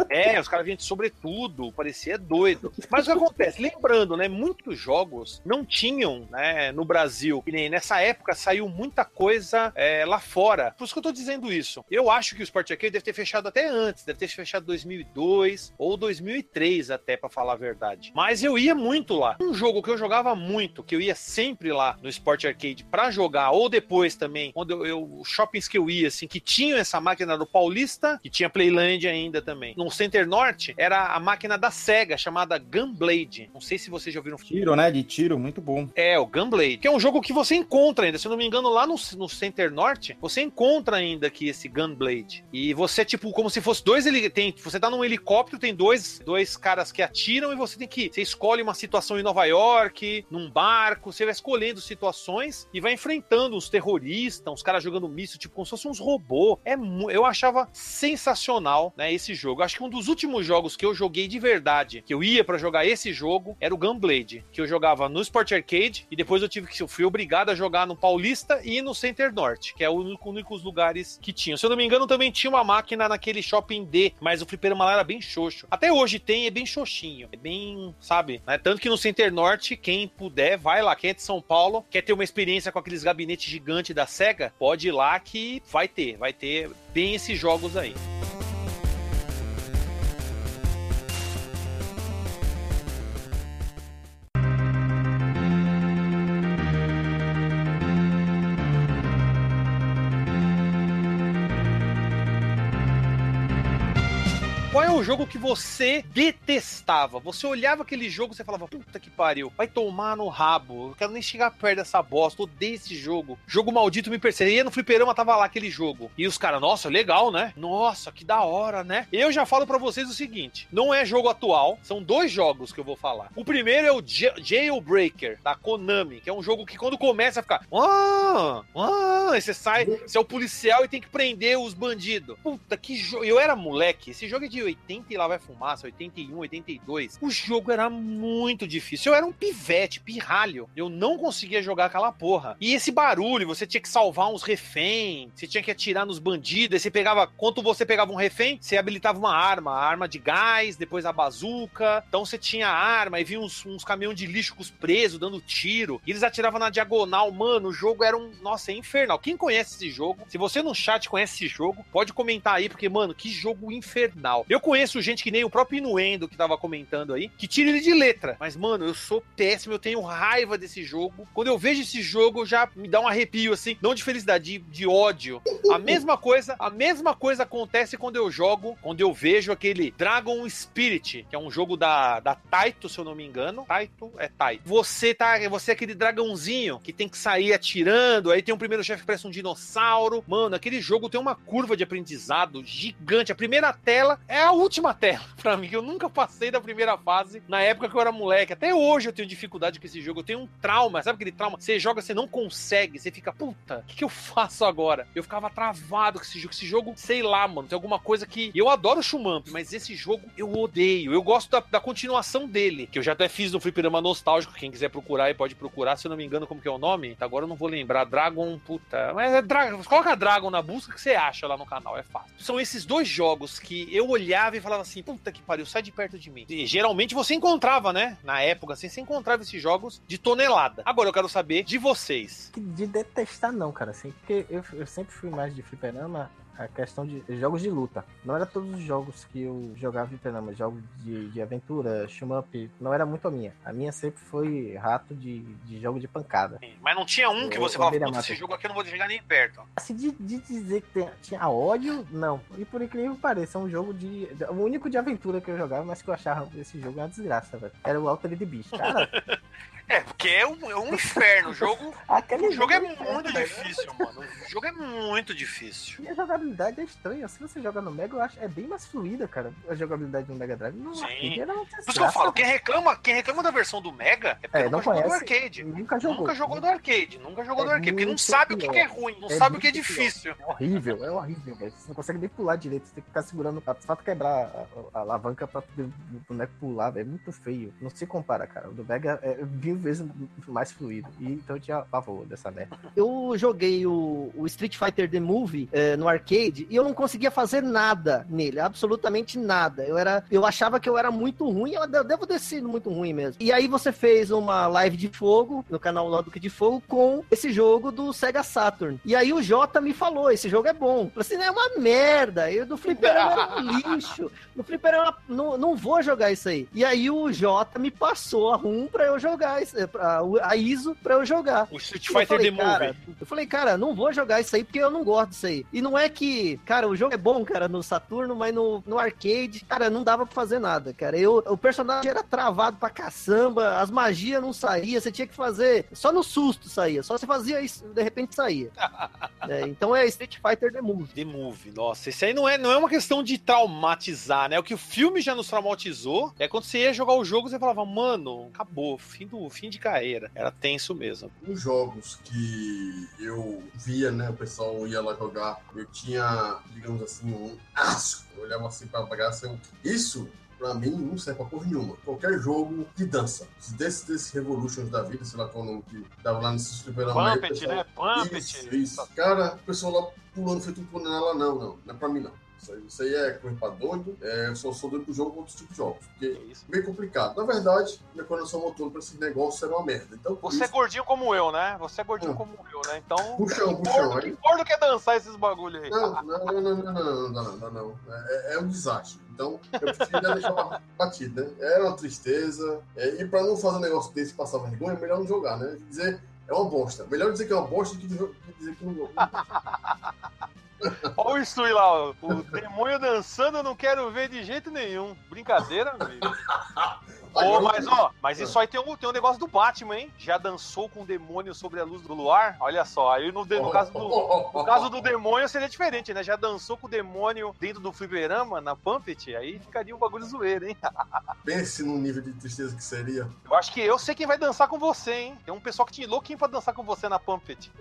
É, os caras vinham de sobretudo, parecia doido. Mas o que acontece? Lembrando, né? Muitos jogos jogos não tinham né, no Brasil. E nem nessa época saiu muita coisa é, lá fora. Por isso que eu tô dizendo isso. Eu acho que o Sport Arcade deve ter fechado até antes, deve ter fechado 2002 ou 2003 até, para falar a verdade. Mas eu ia muito lá. Um jogo que eu jogava muito, que eu ia sempre lá no Sport Arcade para jogar, ou depois também, quando eu, eu shoppings que eu ia, assim, que tinham essa máquina do Paulista, que tinha Playland ainda também. No Center Norte, era a máquina da SEGA, chamada Gunblade. Não sei se vocês já ouviram. Tiro, né? De tiro, muito bom. É, o Gunblade, que é um jogo que você encontra ainda, se eu não me engano, lá no, no Center Norte, você encontra ainda aqui esse Gunblade. E você, tipo, como se fosse dois, ele tem, você tá num helicóptero, tem dois, dois caras que atiram e você tem que, você escolhe uma situação em Nova York, num barco, você vai escolhendo situações e vai enfrentando os terroristas, os caras jogando míssil, tipo, como se fossem uns robôs. É, eu achava sensacional, né, esse jogo. Acho que um dos últimos jogos que eu joguei de verdade, que eu ia para jogar esse jogo, era o Gunblade, que eu jogava no Sport Arcade e depois eu tive que eu fui obrigado a jogar no Paulista e no Center Norte, que é o único, únicos lugares que tinham. Se eu não me engano, também tinha uma máquina naquele Shopping D, mas o fliperama lá era bem xoxo. Até hoje tem, é bem xoxinho, é bem, sabe? Né? Tanto que no Center Norte, quem puder, vai lá. Quem é de São Paulo, quer ter uma experiência com aqueles gabinetes gigantes da SEGA, pode ir lá que vai ter, vai ter bem esses jogos aí. O jogo que você detestava? Você olhava aquele jogo e falava, puta que pariu, vai tomar no rabo, eu quero nem chegar perto dessa bosta, odeio esse jogo. Jogo maldito me perseguia, no fliperama tava lá aquele jogo. E os caras, nossa, legal, né? Nossa, que da hora, né? Eu já falo para vocês o seguinte, não é jogo atual, são dois jogos que eu vou falar. O primeiro é o Jailbreaker, da Konami, que é um jogo que quando começa a ficar, ah, ah, aí você sai, você é o policial e tem que prender os bandidos. Puta, que jogo. Eu era moleque, esse jogo é de 80 e lá vai fumaça, 81, 82. O jogo era muito difícil. Eu era um pivete, pirralho. Eu não conseguia jogar aquela porra. E esse barulho, você tinha que salvar uns reféns, você tinha que atirar nos bandidos, você pegava, quando você pegava um refém, você habilitava uma arma, a arma de gás, depois a bazuca. Então você tinha arma e vinha uns, uns caminhões de lixo com os presos dando tiro. E eles atiravam na diagonal. Mano, o jogo era um. Nossa, é infernal. Quem conhece esse jogo, se você no chat conhece esse jogo, pode comentar aí, porque, mano, que jogo infernal. Eu conheço gente que nem o próprio Inuendo que tava comentando aí, que tira ele de letra. Mas, mano, eu sou péssimo, eu tenho raiva desse jogo. Quando eu vejo esse jogo, já me dá um arrepio, assim, não de felicidade, de, de ódio. A mesma coisa, a mesma coisa acontece quando eu jogo, quando eu vejo aquele Dragon Spirit, que é um jogo da, da Taito, se eu não me engano. Taito é Taito. Você tá, você é aquele dragãozinho que tem que sair atirando, aí tem um primeiro chefe que parece um dinossauro. Mano, aquele jogo tem uma curva de aprendizado gigante. A primeira tela é a última tela pra mim, que eu nunca passei da primeira fase na época que eu era moleque. Até hoje eu tenho dificuldade com esse jogo, eu tenho um trauma, sabe aquele trauma? Você joga, você não consegue, você fica, puta, o que, que eu faço agora? Eu ficava travado com esse jogo. Esse jogo, sei lá, mano, tem alguma coisa que. Eu adoro o Shumamp, mas esse jogo eu odeio. Eu gosto da, da continuação dele, que eu já até fiz no Fliperama Nostálgico. Quem quiser procurar aí pode procurar. Se eu não me engano, como que é o nome? Agora eu não vou lembrar. Dragon, puta. Mas é Dragon. Coloca Dragon na busca que você acha lá no canal, é fácil. São esses dois jogos que eu olhava e falava assim: puta que pariu, sai de perto de mim. E geralmente você encontrava, né? Na época, assim, você encontrava esses jogos de tonelada. Agora eu quero saber de vocês. De detestar não, cara, assim, porque eu, eu sempre fui mais de fliperama a questão de jogos de luta. Não era todos os jogos que eu jogava fliperama, jogos de, de aventura, shmup, não era muito a minha. A minha sempre foi rato de, de jogo de pancada. Mas não tinha um que Eu- você falava, beira "Putz, mata." esse jogo aqui eu não vou chegar nem perto. Assim, de, de dizer que tem- tinha ódio, não. E por incrível que pareça, é um jogo de. O único de aventura que eu jogava, mas que eu achava esse jogo uma desgraça, velho. Era o Altered Beast. Cara, É, porque é um, é um inferno. O jogo, aquele o jogo é inferno, muito velho. difícil, mano. O jogo é muito difícil. E a jogabilidade é estranha. Se você joga no Mega, eu acho é bem mais fluida, cara. A jogabilidade no Mega Drive. No Sim. arcade era uma Por isso que eu falo, quem reclama, quem reclama da versão do Mega é porque É, não jogou do conhece. arcade. Nunca jogou. Nunca jogou do arcade, nunca jogou É do arcade, porque não muito sabe o que, é ruim, não É sabe o que é muito pior. difícil. É horrível, é horrível, velho. Você não consegue nem pular direito, você tem que ficar segurando pra fato quebrar a, a alavanca pra poder o boneco pular, velho. É muito feio. Não se compara, cara. O do Mega é mil vezes mais fluido. E então eu tinha pavor dessa merda. Eu joguei o, o Street Fighter The Movie eh, no arcade e eu não conseguia fazer nada nele, absolutamente nada. Eu era, eu achava que eu era muito ruim, eu de- devo ter sido muito ruim mesmo. E aí você fez uma live de fogo no canal Que de Fogo com esse jogo do Sega Saturn. E aí o Jota me falou, esse jogo é bom. Eu falei assim, é uma merda. Eu do fliperama era um lixo. No fliperama não, não vou jogar isso aí. E aí o Jota me passou a RUM pra eu jogar, isso- eh, pra- a ISO pra eu jogar. O Street eu Fighter The Movie. eu falei, cara, não vou jogar isso aí porque eu não gosto disso aí. E não é que, cara, o jogo é bom, cara, no Saturno, mas no, no arcade, cara, não dava pra fazer nada, cara. Eu, o personagem era travado pra caçamba, as magias não saíam, você tinha que fazer, só no susto saía, só você fazia isso, de repente saía. É, então é Street Fighter The Movie. The Movie, nossa, esse aí não é, não é uma questão de traumatizar, né? O que o filme já nos traumatizou é quando você ia jogar o jogo, você falava, mano, acabou, fim, do, fim de carreira. Era tenso mesmo. Os jogos que eu via, né, o pessoal ia lá jogar, eu tinha, digamos assim, um asco. Eu olhava assim pra bagaça, eu... isso pra mim não serve pra porra nenhuma. Qualquer jogo de dança, desse, desse Revolutions da vida, sei lá qual é o nome que dava lá nesses o Pumpet, pessoal- né? Pumpet. Isso, isso. Cara, o pessoal lá pulando feito um panela, não, não, não é pra mim não. Isso aí, isso aí é coisa pra doido, é, eu só sou doido pro jogo com outros tipos de jogos, porque É isso. é meio complicado. Na verdade, minha coração motor pra esse negócio era uma merda. Então, Você é isso, gordinho como eu, né? Você é gordinho Hum. como eu, né? Então. Puxão, puxão. Que gordo quer dançar esses bagulho aí. Não, não, não, não, não, não, não, não, não, não. É, é um desastre. Então, eu prefiro deixar batido, né? Era uma tristeza. É, e pra não fazer um negócio desse e passar vergonha, é melhor não jogar, né? Dizer é uma bosta. Melhor dizer que é uma bosta do que dizer que não Olha isso aí lá, o demônio dançando eu não quero ver de jeito nenhum. Brincadeira, amigo. Ô, Agora- mas ó, mas isso aí tem um, tem um negócio do Batman, hein? Já dançou com o demônio sobre a luz do luar? Olha só, aí no, no caso do. No caso do demônio seria diferente, né? Já dançou com o demônio dentro do fliperama, na Pumpet, aí ficaria um bagulho zoeiro, hein? Pense no nível de tristeza que seria. Eu acho que eu sei quem vai dançar com você, hein? Tem um pessoal que te louquinho pra dançar com você na Pumpet.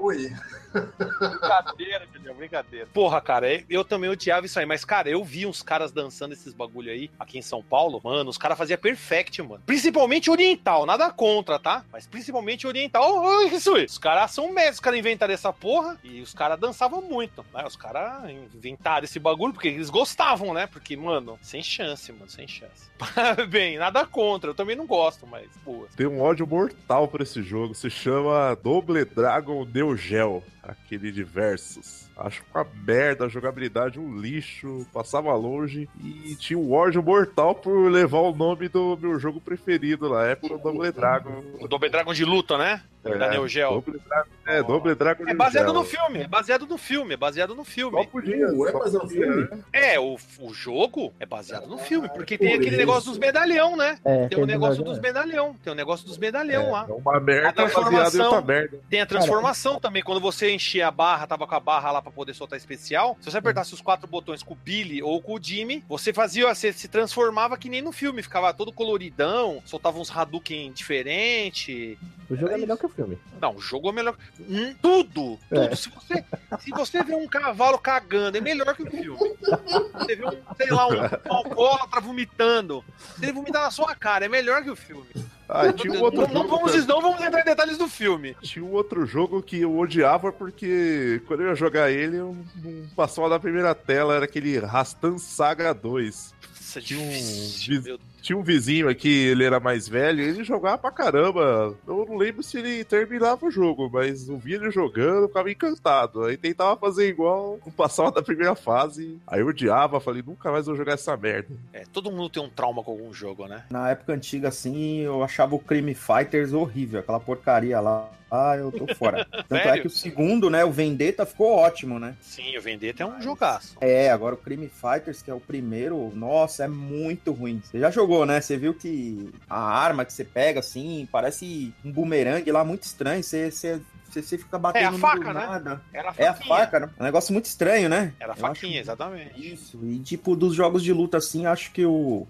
Oi. Brincadeira, Julião, brincadeira. Porra, cara, eu também odiava isso aí, mas, cara, eu vi uns caras dançando esses bagulho aí, aqui em São Paulo, mano, os caras faziam perfect, mano. Principalmente oriental, nada contra, tá? Mas principalmente oriental, oh, isso aí. Os caras são mestres, os caras inventaram essa porra e os caras dançavam muito, né? Os caras inventaram esse bagulho porque eles gostavam, né? Porque, mano, sem chance, mano, sem chance. Bem, nada contra, eu também não gosto, mas, boa. Tem um ódio mortal por esse jogo. Se chama Double Dragon Neo Geo. Aquele de versus. Acho uma merda, a jogabilidade um lixo, passava longe e tinha um ódio mortal por levar o nome do meu jogo preferido na época, o Double Dragon. O Double Dragon de luta, né? da Neo Geo. Double Dragon, é, Double Dragon É baseado Geo. no filme, é baseado no filme, é baseado no Só filme. podia. Uh, é só baseado no filme? né? É, o, o jogo é baseado no filme, porque tem por aquele isso. negócio dos medalhão, né? É, Tem o negócio dos medalhão, tem o negócio dos medalhão lá. É uma merda A transformação- baseada em outra merda. Tem a transformação também, quando você enchia a barra, tava com a barra lá pra poder soltar especial. Se você apertasse os quatro botões com o Billy ou com o Jimmy, você fazia, você se transformava que nem no filme, ficava todo coloridão, soltava uns Hadouken diferente. O jogo é melhor que o filme. Não, o jogo é melhor. Hum, tudo! Tudo. É. Se, você, se você vê um cavalo cagando, é melhor que o filme. Você vê um, sei lá, um alcoólatra vomitando. Se ele vomitar na sua cara, é melhor que o filme. Ah, tinha um outro não, não jogo vamos, não vamos entrar em detalhes do filme. Tinha um outro jogo que eu odiava porque quando eu ia jogar ele, eu não passava da primeira tela, era aquele Rastan Saga 2. Nossa, Tinha um difícil, vis- meu Tinha um vizinho aqui, ele era mais velho, ele jogava pra caramba. Eu não lembro se ele terminava o jogo, mas eu via ele jogando, eu ficava encantado. Aí tentava fazer igual, não passava da primeira fase. Aí eu odiava, falei, nunca mais vou jogar essa merda. É, todo mundo tem um trauma com algum jogo, né? Na época antiga, assim, eu achava o Crime Fighters horrível, aquela porcaria lá. Ah, eu tô fora. Tanto é que o segundo, né, o Vendetta ficou ótimo, né? Sim, o Vendetta é um jogaço. É, agora o Crime Fighters, que é o primeiro, nossa, é muito ruim. Você já jogou, né? Você viu que a arma que você pega, assim, parece um bumerangue lá, muito estranho. Você, você, você, fica batendo É a faca, né? nada. Era a É a faquinha. faca, né? Um negócio muito estranho, né? Era a Eu acho faquinha, exatamente. Isso, e tipo, dos jogos de luta assim, acho que o.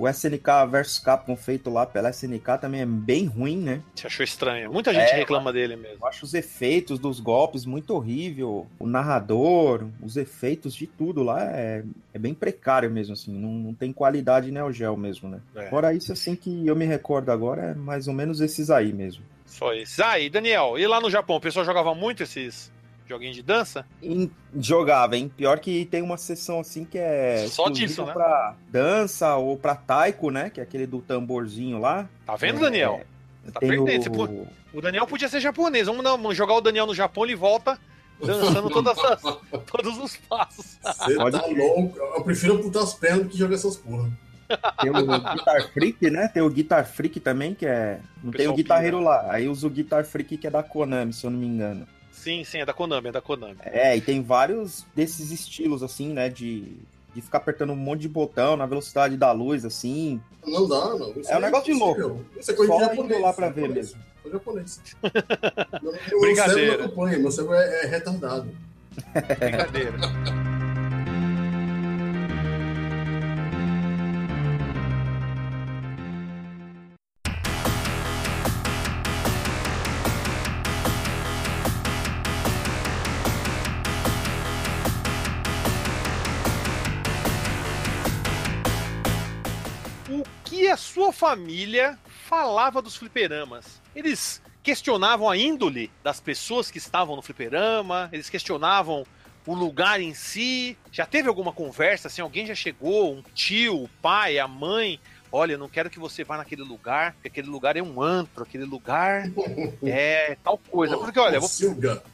O SNK versus Capcom feito lá pela SNK também é bem ruim, né? Você achou estranho. Muita gente É, reclama dele mesmo. Eu acho os efeitos dos golpes muito horrível. O narrador, os efeitos de tudo lá é, é bem precário mesmo, assim. Não, não tem qualidade Neo Geo mesmo, né? É. Fora isso, assim, que eu me recordo agora, é mais ou menos esses aí mesmo. Só isso. Ah, e Daniel, e lá no Japão, o pessoal jogava muito esses joguinhos de dança? Em- jogava, hein? Pior que tem uma sessão assim que é. Só disso, né? Pra dança ou pra taiko, né? Que é aquele do tamborzinho lá. Tá vendo, É, Daniel? Tá tem perdendo, o... O Daniel podia ser japonês. Vamos, não, vamos jogar o Daniel no Japão, ele volta dançando todas as- todos os passos. Você Pode tá louco. Eu prefiro amputar as pernas do que jogar essas porra. Tem o Guitar Freak, né? Tem o Guitar Freak também, que é. Não tem o guitarreiro lá. Aí usa o Guitar Freak que é da Konami, se eu não me engano. Sim, sim, é da Konami, é da Konami. É, e tem vários desses estilos, assim, né? De, de ficar apertando um monte de botão na velocidade da luz, assim. Não dá, não. Isso É um negócio de impossível. Isso é coisa de Só japonês. indo lá pra ver japonês. mesmo. Sou japonês. Meu- meu Brincadeira. cérebro não acompanha, meu cérebro é, é retardado. Brincadeira. Família falava dos fliperamas? Eles questionavam a índole das pessoas que estavam no fliperama, eles questionavam o lugar em si. Já teve alguma conversa assim? Alguém já chegou, um tio, o pai, a mãe? Olha, eu não quero que você vá naquele lugar, porque aquele lugar é um antro, aquele lugar é tal coisa. Porque olha, eu vou,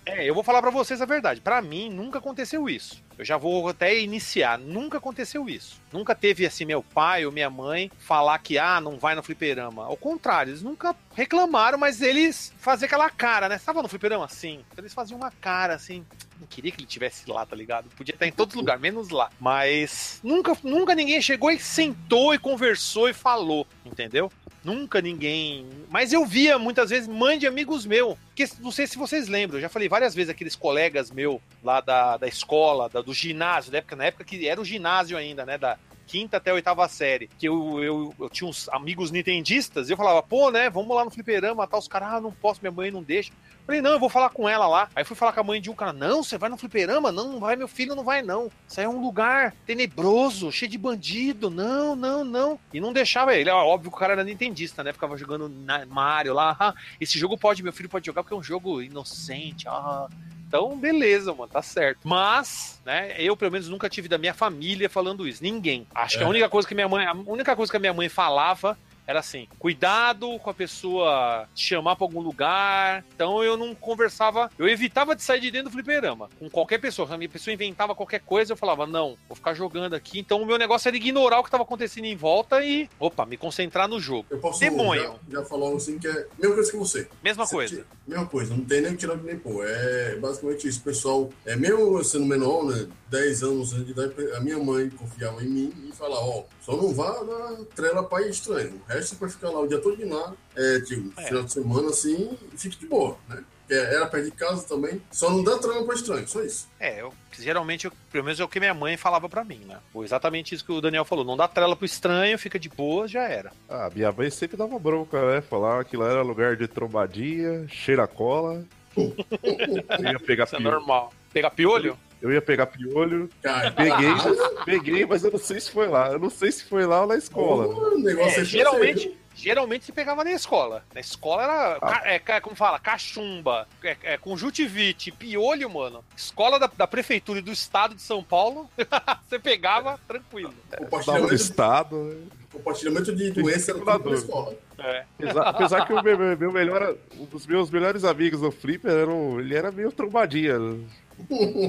é, eu vou falar pra vocês a verdade. Pra mim, nunca aconteceu isso. Eu já vou até iniciar. Nunca aconteceu isso. Nunca teve assim meu pai ou minha mãe falar que ah, não vai no fliperama. Ao contrário, eles nunca reclamaram, mas eles faziam aquela cara, né? Você tava no fliperama? Sim. Então eles faziam uma cara assim. Não queria que ele tivesse lá, tá ligado? Podia estar em todos os lugares, menos lá. Mas nunca, nunca ninguém chegou e sentou e conversou e falou, entendeu? Nunca ninguém. Mas eu via muitas vezes mãe de amigos meus. Que não sei se vocês lembram, eu já falei várias vezes aqueles colegas meus lá da, da escola, da- do ginásio, da época, na época que era o ginásio ainda, né? Da quinta até a oitava série. Que eu, eu, eu tinha uns amigos nintendistas, e eu falava, pô, né? Vamos lá no fliperama, tá? Os caras, ah, não posso, minha mãe não deixa. Falei, não, eu vou falar com ela lá. Aí fui falar com a mãe de um cara, não, você vai no fliperama? Não, não vai, meu filho não vai, não. Isso aí é um lugar tenebroso, cheio de bandido. Não, não, não. E não deixava ele. Óbvio que o cara era nintendista, né? Ficava jogando Mario lá. Ah, esse jogo pode, meu filho pode jogar porque é um jogo inocente. Ah. Então, beleza, mano, tá certo. Mas, né, eu pelo menos nunca tive da minha família falando isso. Ninguém. Acho que a É. única coisa que minha mãe, a única coisa que a minha mãe falava era assim: cuidado com a pessoa te chamar pra algum lugar. Então eu não conversava, eu evitava de sair de dentro do fliperama com qualquer pessoa. A minha pessoa inventava qualquer coisa, eu falava, não, vou ficar jogando aqui. Então o meu negócio era ignorar o que tava acontecendo em volta e, opa, me concentrar no jogo. Eu posso Demônio. Já, já falou assim que é a mesma coisa que você. Mesma Você coisa. tira- Mesma coisa, não tem nem tirando nem pôr. É basicamente isso, pessoal. É mesmo sendo menor, né? 10 anos de idade, a minha mãe confiava em mim e falava, ó, só não vá na trela pra ir estranho. O resto você pode ficar lá o dia todo de nada, é, tipo, É. final de semana assim, e fique de boa, né? Porque era perto de casa também, só não dá trela pra estranho, só isso. É, eu, geralmente, eu, pelo menos é o que minha mãe falava pra mim, né? Foi exatamente isso que o Daniel falou. Não dá trela pro estranho, fica de boa, já era. Ah, minha mãe sempre dava bronca, né? Falava que lá era lugar de trombadinha, cheira cola. Ia pegar Isso é piolho. normal. Pegar piolho? Eu ia pegar piolho. Cara, Peguei, peguei, mas eu não sei se foi lá. Eu não sei se foi lá ou na escola. o negócio É, é geralmente, geralmente se pegava na escola. Na escola era, ca- é, ca- como fala, cachumba, é, é, conjuntivite, piolho, mano. Escola da, da prefeitura e do estado de São Paulo, você pegava tranquilo. Dava no compartilhamento, estado. Né? compartilhamento de doença era tudo na escola. É. Apesar, que o meu, meu melhor, um dos meus melhores amigos no Flipper, era um- ele era meio trombadinha.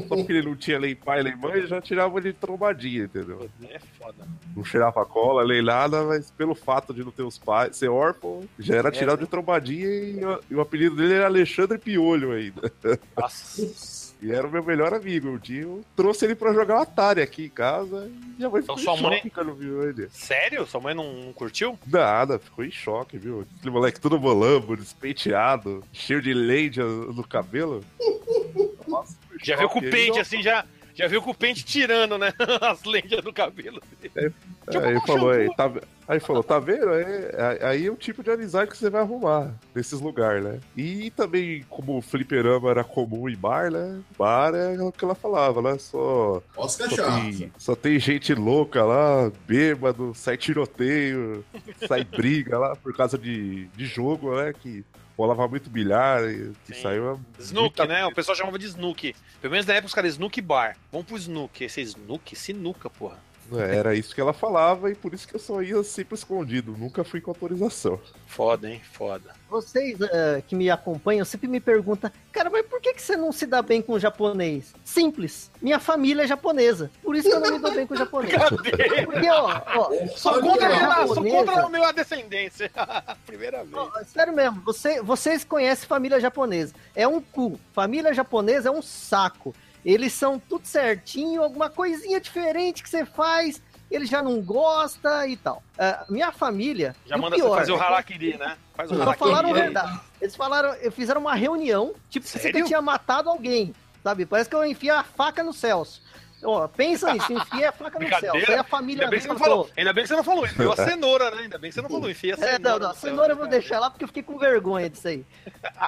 Só porque ele não tinha nem pai nem mãe, já tirava ele de trombadinha, entendeu? É foda. Não cheirava cola, nem nada, mas pelo fato de não ter os pais, ser órfão, já era tirado de trombadinha e, o- e o apelido dele era Alexandre Piolho ainda. Nossa. E era o meu melhor amigo. Um dia eu trouxe ele pra jogar Atari aqui em casa e minha mãe ficou Então em mãe- choque quando viu ele. Sério? Sua mãe não, não curtiu? Nada, ficou em choque, viu? Aquele moleque todo molambo, despenteado, cheio de leite no cabelo. Nossa, Já viu com o pente assim, já, já viu com o pente tirando, né? As lentes do cabelo dele. Aí ele falou, aí, tá, aí falou, tá vendo? É, aí é o tipo de amizade que você vai arrumar nesses lugares, né? E também, como o fliperama era comum em bar, né? Bar é o que ela falava, né? Só, Os só, tem, só tem gente louca lá, bêbado, sai tiroteio, sai briga lá por causa de, de jogo, né? Que rolava muito bilhar e que Sim. saiu. Snook, muita- né? O pessoal chamava de Snook. Pelo menos na época os caras Snook Bar. Vamos pro Snook. Esse é Snook? Sinuca, porra. É, Era isso que ela falava e por isso que eu só ia sempre escondido, nunca fui com autorização. Foda, hein? Foda. Vocês eh, que me acompanham sempre me perguntam, cara, mas por que, que você não se dá bem com o japonês? Simples. Minha família é japonesa. Por isso que eu não me dou bem com o japonês. Cadê? Porque, ó, ó Sou contra, Família a- sou contra a minha descendência. Primeira vez. ó, sério mesmo, você, vocês conhecem família japonesa. É um cu. Família japonesa é um saco. Eles são tudo certinho, alguma coisinha diferente que você faz, ele já não gosta e tal. Ah, minha família. Já manda pior, você fazer o que- harakiri, né? Faz o Só harakiri. falaram verdade. Eles falaram, fizeram uma reunião, tipo, que Sério? você tinha matado alguém, sabe? Parece que eu enfio a faca no Celso. Ó, pensa nisso, enfia a faca no. Celso. Aí a família Ainda bem que você não falou, falou. Ainda bem que você não falou. Enfiou a cenoura, né? Ainda bem que você não falou. Enfia a É, cenoura. não, não, no a céu. cenoura eu vou deixar lá porque eu fiquei com vergonha disso aí.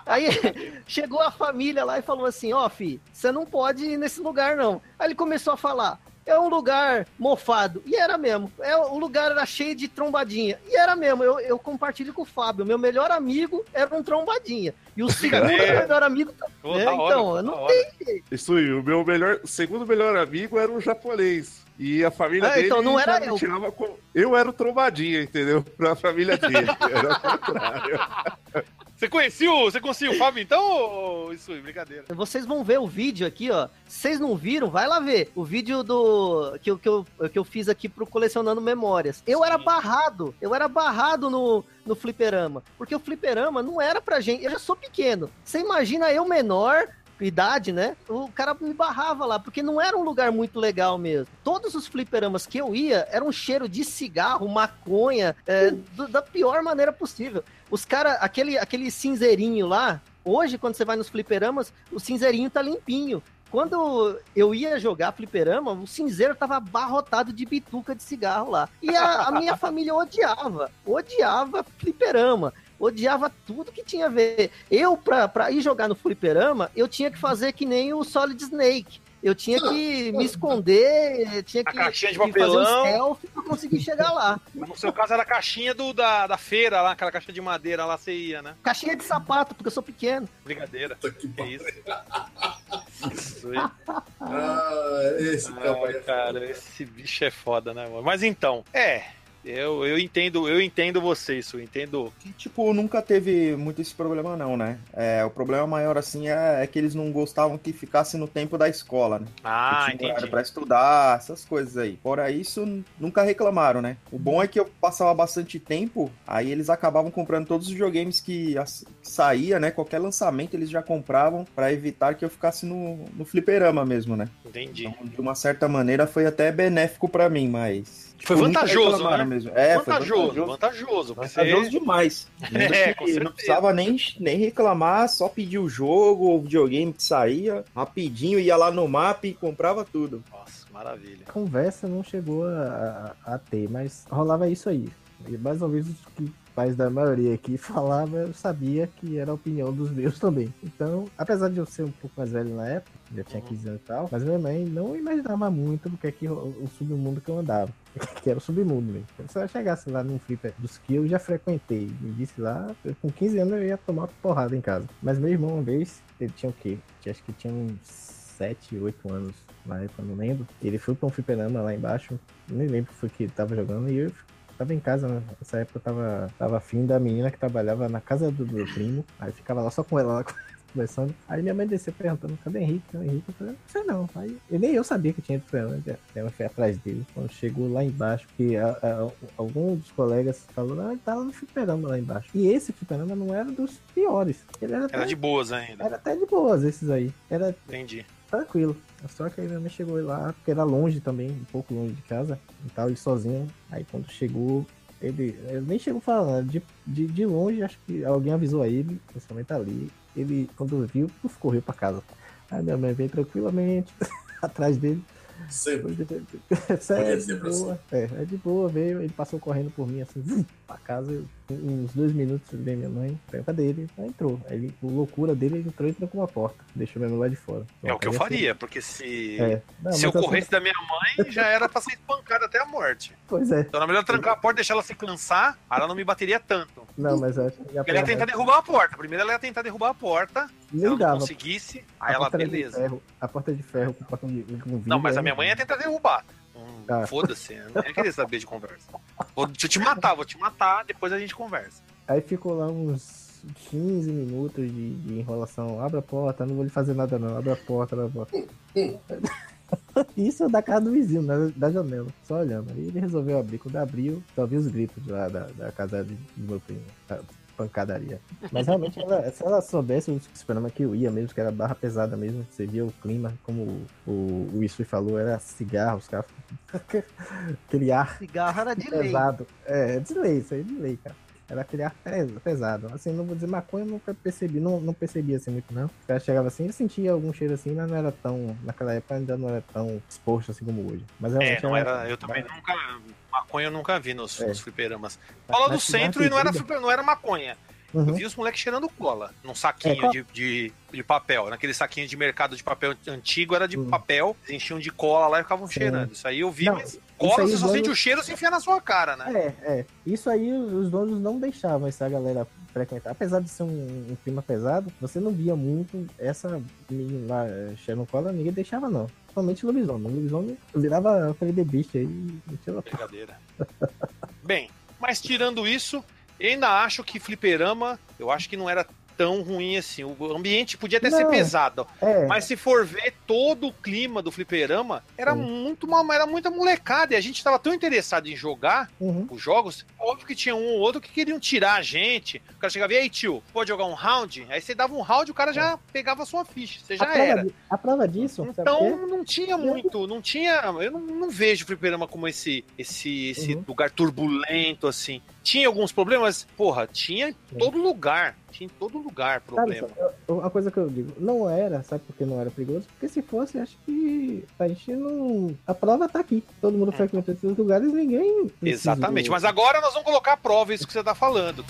Aí chegou a família lá e falou assim: Ó, fi, você não pode ir nesse lugar não. Aí ele começou a falar: é um lugar mofado. E era mesmo. É, o lugar era cheio de trombadinha. E era mesmo. Eu, eu compartilho com o Fábio. Meu melhor amigo era um trombadinha. E o segundo Brincadeira. melhor amigo É, hora, então, da não hora. Isso aí, o meu melhor, segundo melhor amigo era um japonês. E a família Ah, dele então não era eu. tirava com... Eu era o trombadinha, entendeu? Pra família dele. Era o contrário. Você conhecia o, você conhecia o Fábio então? Ou isso aí, brincadeira. Vocês vão ver o vídeo aqui, ó. Se vocês não viram, vai lá ver. O vídeo do que eu, que eu, que eu fiz aqui pro Colecionando Memórias. Eu Sim. era barrado. Eu era barrado no, no fliperama. Porque o fliperama não era pra gente. Eu já sou pequeno. Você imagina eu menor. Idade, né? O cara me barrava lá, porque não era um lugar muito legal mesmo. Todos os fliperamas que eu ia eram um cheiro de cigarro, maconha, é, do- da pior maneira possível. Os caras, aquele, aquele cinzeirinho lá, hoje, quando você vai nos fliperamas, o cinzeirinho tá limpinho. Quando eu ia jogar fliperama, o cinzeiro tava abarrotado de bituca de cigarro lá. E a, a minha família odiava, odiava fliperama. Odiava tudo que tinha a ver. Eu, pra, pra ir jogar no fliperama, eu tinha que fazer que nem o Solid Snake. Eu tinha que me esconder, tinha A que, caixinha de que fazer um papelão. stealth pra conseguir chegar lá. No seu caso era a caixinha do, da, da feira lá, aquela caixa de madeira lá, você ia, né? Caixinha de sapato, porque eu sou pequeno. Brincadeira. Puta que pariu. isso? Isso aí. Ah, esse aí Ai, é cara, esse bicho é foda, né, mano? Mas então, é. Eu, eu entendo, eu entendo você, isso, eu entendo. Que, tipo, nunca teve muito esse problema, não, né? É, o problema maior, assim, é, é que eles não gostavam que ficasse no tempo da escola, né? Ah, que tinha horário entendi. pra estudar, essas coisas aí. Fora isso, nunca reclamaram, né? O bom é que eu passava bastante tempo, aí eles acabavam comprando todos os videogames que, que saía, né? Qualquer lançamento eles já compravam pra evitar que eu ficasse no, no fliperama mesmo, né? Entendi. Então, de uma certa maneira, foi até benéfico pra mim, mas... Foi vantajoso, né? Mesmo. É, foi vantajoso, vantajoso. vantajoso. porque Vantajoso você- demais. É, certeza. não precisava nem, nem reclamar, só pedir o jogo ou o videogame que saía, rapidinho, ia lá no mapa e comprava tudo. Nossa, maravilha. Conversa não chegou a, a- a ter, mas rolava isso aí. E mais ou menos o que pais da maioria aqui falava, eu sabia que era a opinião dos meus também. Então, apesar de eu ser um pouco mais velho na época, já tinha 15 anos e tal, mas minha mãe não imaginava muito do que é o, submundo que eu andava. Que era o submundo mesmo. Se eu chegasse lá num flipper dos que eu já frequentei e disse lá, eu, com 15 anos eu ia tomar uma porrada em casa. Mas meu irmão, uma vez, ele tinha o quê? Acho que tinha uns 7, 8 anos na época, não lembro. Ele foi pra um fliperama lá embaixo, nem lembro o que foi que ele tava jogando, e eu tava em casa, né? Nessa época eu tava, tava afim da menina que trabalhava na casa do meu primo, aí ficava lá só com ela lá conversando. Aí minha mãe desceu perguntando, cadê Henrique? Cadê Henrique? Eu falei, não sei não. Aí, e nem eu sabia que tinha ido pra ela, ela foi atrás dele. Quando chegou lá embaixo, que a, a, algum dos colegas falou, não, ele tava no fliperama lá embaixo. E esse fliperama não era dos piores. Ele era, Era até, de boas ainda. era até de boas esses aí. Era Entendi. tranquilo. Só que aí minha mãe chegou lá, porque era longe também, um pouco longe de casa, e tal, e sozinho. Aí quando chegou, ele, ele nem chegou falando, de, de, de longe, acho que alguém avisou a ele, principalmente ali. Ele, quando viu, puf, correu pra casa. Aí minha mãe veio tranquilamente atrás dele. Sempre. Sério, de sempre boa. É, é de boa, veio, ele passou correndo por mim assim, pra casa, eu, uns dois minutos veio minha mãe, falei, cadê ele? Aí entrou. Aí ele, por loucura dele, ele entrou e trancou uma porta. Deixou minha mãe lá de fora. É o que eu assim, faria, porque se, É. Não, se eu mas assim- corresse da minha mãe, já era pra ser espancada até a morte. Pois é. Então era melhor trancar a porta, deixar ela se cansar, ela não me bateria tanto. Não, mas eu acho que Ela ia tentar derrubar a porta. Primeiro ela ia tentar derrubar a porta. Se ela não conseguisse, A aí ela, beleza. ferro- a porta de ferro com com vidro. Não, mas a é- minha mãe ia tentar derrubar. Tá. Foda-se, eu não ia querer saber de conversa. Vou deixa eu te matar, vou te matar, depois a gente conversa. Aí ficou lá uns 15 minutos de, de enrolação. Abre a porta, não vou lhe fazer nada não. Abre a porta, abre a porta. Isso da casa do vizinho, da, da janela, só olhando. Aí ele resolveu abrir. Quando abriu, só vi os gritos lá da, da casa do meu primo. Pancadaria. Mas realmente, ela- se ela soubesse o esperava que eu ia mesmo, que era barra pesada mesmo. Você via o clima, como o, o, Isui falou, era cigarro, os caras. Aquele ar Cigarro era de lei. pesado. É, é de lei, isso aí é de lei, cara. Era aquele ar pes- pesado. Assim, não vou dizer maconha, eu nunca percebi, não, não percebia assim muito, não. O cara chegava assim, eu sentia algum cheiro assim, mas não era tão. Naquela época ainda não era tão exposto assim como hoje. Mas É, não era. Eu também nunca. Maconha eu nunca vi nos, É. nos fliperamas. Cola do centro e não era, fliper- não era maconha. Eu Uhum. vi os moleques cheirando cola num saquinho É, de, de, de papel. Naquele saquinho de mercado de papel antigo era de Hum. papel, eles enchiam de cola lá e ficavam Sim. cheirando. Isso aí eu vi, Não, mas cola você só os sente donos- o cheiro se enfiar na sua cara, né? É, é. Isso aí os donos não deixavam essa galera frequentar. Apesar de ser um, um clima pesado, você não via muito essa menina lá, eh, Sharon Cola, ninguém deixava não. Somente lobisomem. O lobisomem virava aquele The Beast aí e Brincadeira. Bem, mas tirando isso, eu ainda acho que fliperama, eu acho que não era tão ruim assim. O ambiente podia até ser Não. pesado, É, mas se for ver todo o clima do fliperama, era Sim. muito uma, era muita molecada e a gente tava tão interessado em jogar uhum. os jogos, óbvio que tinha um ou outro que queriam tirar a gente. O cara chegava e aí, tio, pode jogar um round? Aí você dava um round, o cara já pegava a sua ficha, você a, já prova era. di- a prova disso? Então não tinha muito, não tinha. Eu não, não vejo o fliperama como esse, esse, esse Uhum. lugar turbulento assim. Tinha alguns problemas? Porra, tinha em todo lugar. Tinha em todo lugar problema. sabe, eu- a coisa que eu digo, não era, sabe por que não era perigoso? Porque se fosse, acho que a gente não. A prova tá aqui. Todo mundo frequenta esses lugares, ninguém. Exatamente. Mas agora nós vamos colocar a prova isso que você tá falando.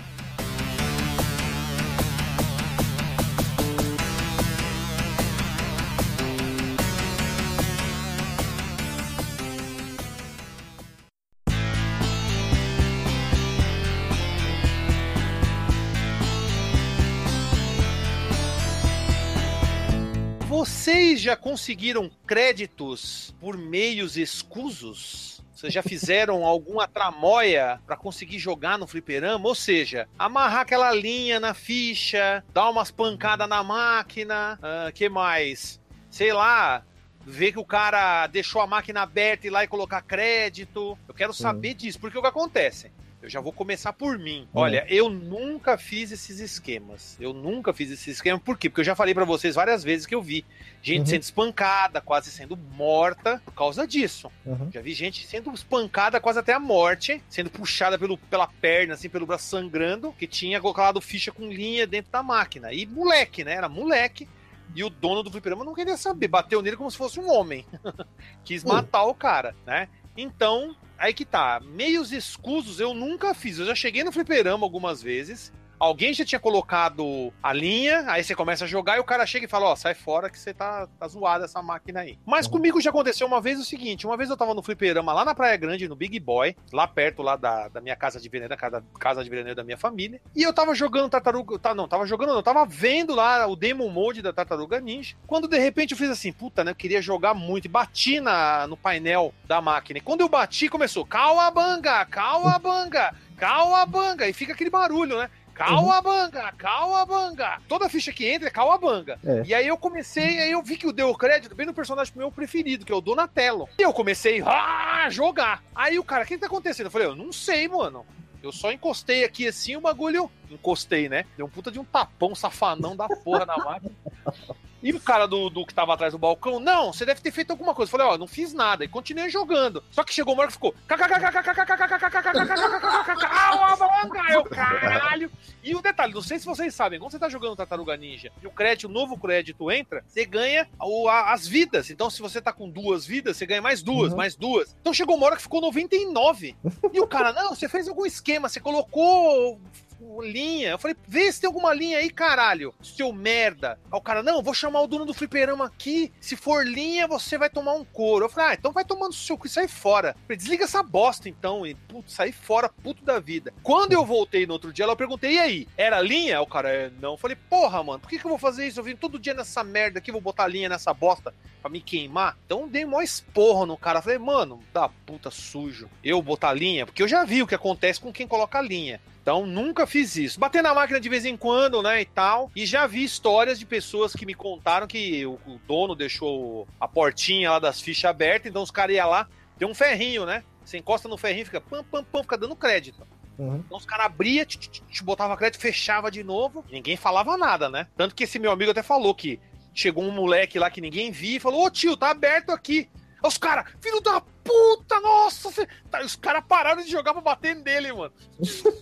Vocês já conseguiram créditos por meios escusos? Vocês já fizeram alguma tramóia para conseguir jogar no fliperama? Ou seja, amarrar aquela linha na ficha, dar umas pancadas na máquina, uh, que mais? Sei lá, ver que o cara deixou a máquina aberta e ir lá e colocar crédito. Eu quero saber disso, porque o que acontece? Eu já vou começar por mim. Hum. Olha, eu nunca fiz esses esquemas. Eu nunca fiz esse esquema. Por quê? Porque eu já falei para vocês várias vezes que eu vi gente uhum. sendo espancada, quase sendo morta por causa disso. Uhum. Já vi gente sendo espancada quase até a morte, sendo puxada pelo, pela perna, assim, pelo braço sangrando, que tinha colocado ficha com linha dentro da máquina. E moleque, né? Era moleque. E o dono do fliperama não queria saber, bateu nele como se fosse um homem. Quis matar o cara, né? Então, aí que tá. Meios escusos eu nunca fiz. Eu já cheguei no fliperama algumas vezes alguém já tinha colocado a linha, aí você começa a jogar e o cara chega e fala: Ó, oh, sai fora que você tá, tá zoado essa máquina aí. Mas uhum. comigo já aconteceu uma vez o seguinte: uma vez eu tava no fliperama lá na Praia Grande, no Big Boy, lá perto lá da, da minha casa de veraneio, da casa, casa de veraneio da minha família, e eu tava jogando Tartaruga. Tá, não, tava jogando, não, tava vendo lá o demo mode da Tartaruga Ninja, quando de repente eu fiz assim: puta, né? Eu queria jogar muito e bati na, no painel da máquina. E quando eu bati, começou: Cauabanga, Cauabanga. Cauabanga, e fica aquele barulho, né? Cauabanga, uhum. Cauabanga. Toda ficha que entra é Cauabanga. É. E aí eu comecei, aí eu vi que o deu crédito bem no personagem meu preferido, que é o Donatello. E eu comecei a jogar. Aí o cara, o que tá acontecendo? Eu falei, eu não sei, mano. Eu só encostei aqui assim, o bagulho. Encostei, né? Deu um puta de um tapão safanão da porra na máquina. E o cara do, do que tava atrás do balcão, não, você deve ter feito alguma coisa. Eu falei, ó, não fiz nada. E continuei jogando. Só que chegou uma hora que ficou. Eu, caralho. E o detalhe, não sei se vocês sabem, quando você tá jogando Tartaruga Ninja e o crédito, o novo crédito entra, você ganha o, a, as vidas. Então, se você tá com duas vidas, você ganha mais duas, uhum. mais duas. Então chegou uma hora que ficou 99. E o cara, não, você fez algum esquema, você colocou linha. Eu falei, vê se tem alguma linha aí, caralho. Seu merda. Aí o cara, não, vou chamar o dono do fliperama aqui. Se for linha, você vai tomar um couro. Eu falei, ah, então vai tomando seu cu e sai fora. falei, desliga essa bosta então. E, saí fora, puto da vida. Quando eu voltei no outro dia, eu perguntei, e aí? Era linha? O cara, é, não. Eu falei, porra, mano, por que, que eu vou fazer isso? Eu vim todo dia nessa merda aqui, vou botar linha nessa bosta pra me queimar. Então dei mó esporro no cara. Falei, mano, da puta sujo. Eu botar linha, porque eu já vi o que acontece com quem coloca linha. Então nunca fiz isso. Bater na máquina de vez em quando, né, e tal. E já vi histórias de pessoas que me contaram que o, o dono deixou a portinha lá das fichas aberta, então os caras iam lá, tem um ferrinho, né? Você encosta no ferrinho, fica pam, pam, pam, fica dando crédito. Uhum. Então os caras abriam, te botava crédito, fechava de novo, ninguém falava nada, né? Tanto que esse meu amigo até falou que chegou um moleque lá que ninguém via e falou: Ô tio, tá aberto aqui. Os caras, filho da puta, nossa! Cê... Tá, os caras pararam de jogar pra bater nele, mano.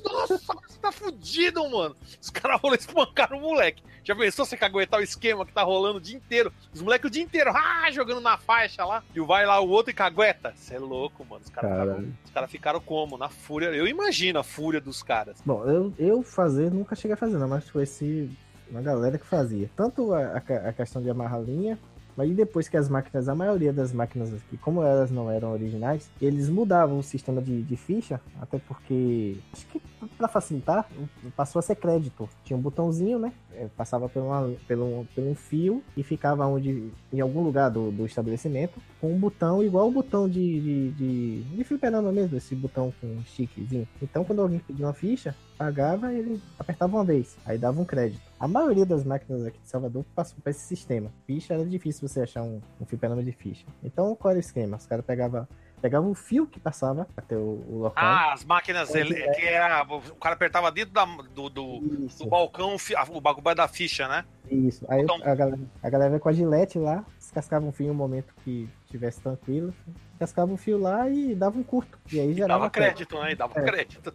Nossa, você tá fudido, mano. Os caras rolando espancaram o moleque. Já pensou você caguetar o esquema que tá rolando o dia inteiro? Os moleques o dia inteiro, ah, jogando na faixa lá. E vai lá o outro e cagueta. Você é louco, mano. Os caras ficaram, cara ficaram como? Na fúria. Eu imagino a fúria dos caras. Bom, eu, eu fazer, nunca cheguei a fazer, não, mas foi esse uma galera que fazia. Tanto a, a, a questão de amarrar linha, mas depois que as máquinas, a maioria das máquinas aqui, como elas não eram originais, eles mudavam o sistema de, de ficha, até porque, acho que para facilitar, passou a ser crédito. Tinha um botãozinho, né? É, passava por, uma, pelo, pelo um fio e ficava onde, em algum lugar do, do estabelecimento, com um botão igual o botão de, de, de, de fliperama mesmo, esse botão com um stickzinho. Então, quando alguém pedia uma ficha, pagava, ele apertava uma vez, aí dava um crédito. A maioria das máquinas aqui de Salvador passou para esse sistema. Ficha era difícil você achar um, um fliperama de ficha. Então, qual era o esquema? Os caras pegavam pegava um fio que passava até o, o local. Ah, as máquinas ele, é. que era. O cara apertava dentro da, do, do, do, balcão o bagulho da ficha, né? Isso. Aí então... a, galera, a galera com a gilete lá, descascava um fio no momento que tivesse tranquilo, cascava um fio lá e dava um curto. E aí gerava. E dava crédito, crédito, né? E dava é. crédito.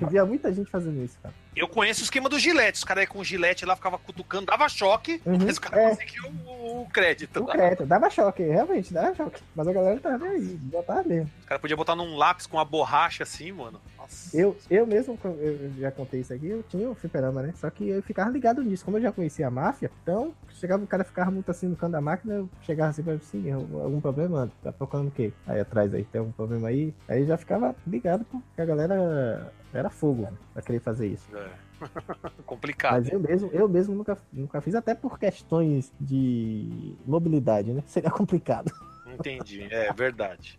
Eu via muita gente fazendo isso, cara. Eu conheço o esquema do gilete. Os caras com o gilete lá ficava cutucando, dava choque, uhum, mas o cara é. conseguiu o, o crédito. O crédito, dava choque, realmente, dava choque. Mas a galera tava aí, botava mesmo. Os caras podiam botar num lápis com uma borracha assim, mano. Nossa. Eu, eu mesmo, eu já contei isso aqui, eu tinha um fliperama, né? Só que eu ficava ligado nisso. Como eu já conhecia a máfia, então chegava o cara ficava muito assim no canto da máquina, eu chegava assim pra assim, algum problema, tá tocando o quê? Aí atrás aí, tem algum problema aí? Aí já ficava ligado porque a galera era fogo pra querer fazer isso. É. Complicado. Mas eu mesmo, eu mesmo nunca, nunca fiz, até por questões de mobilidade, né? Seria complicado. Entendi, é verdade.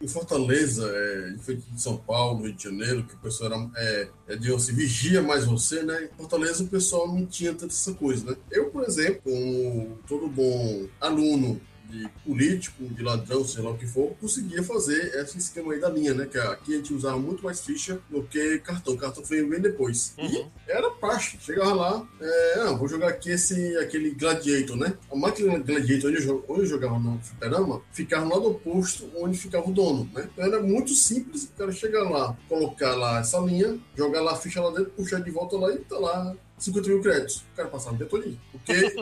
Em Fortaleza, é, diferente de São Paulo, Rio de Janeiro, que o pessoal era, é, é de se vigia mais você, né? Em Fortaleza o pessoal não tinha tanta essa coisa, né? Eu, por exemplo, como todo bom aluno de político, de ladrão, sei lá o que for, conseguia fazer esse esquema aí da linha, né? Que aqui a gente usava muito mais ficha do que cartão. O cartão veio bem depois. Uhum. E era praxe. Chegava lá, é, ah, vou jogar aqui esse, aquele Gladiator, né? A máquina Gladiator, onde eu, onde eu jogava no fliperama, ficava lá do oposto onde ficava o dono, né? Então era muito simples o cara chegar lá, colocar lá essa linha, jogar lá a ficha lá dentro, puxar de volta lá e tá lá 50 mil créditos. O cara passava o dia todinho. Porque...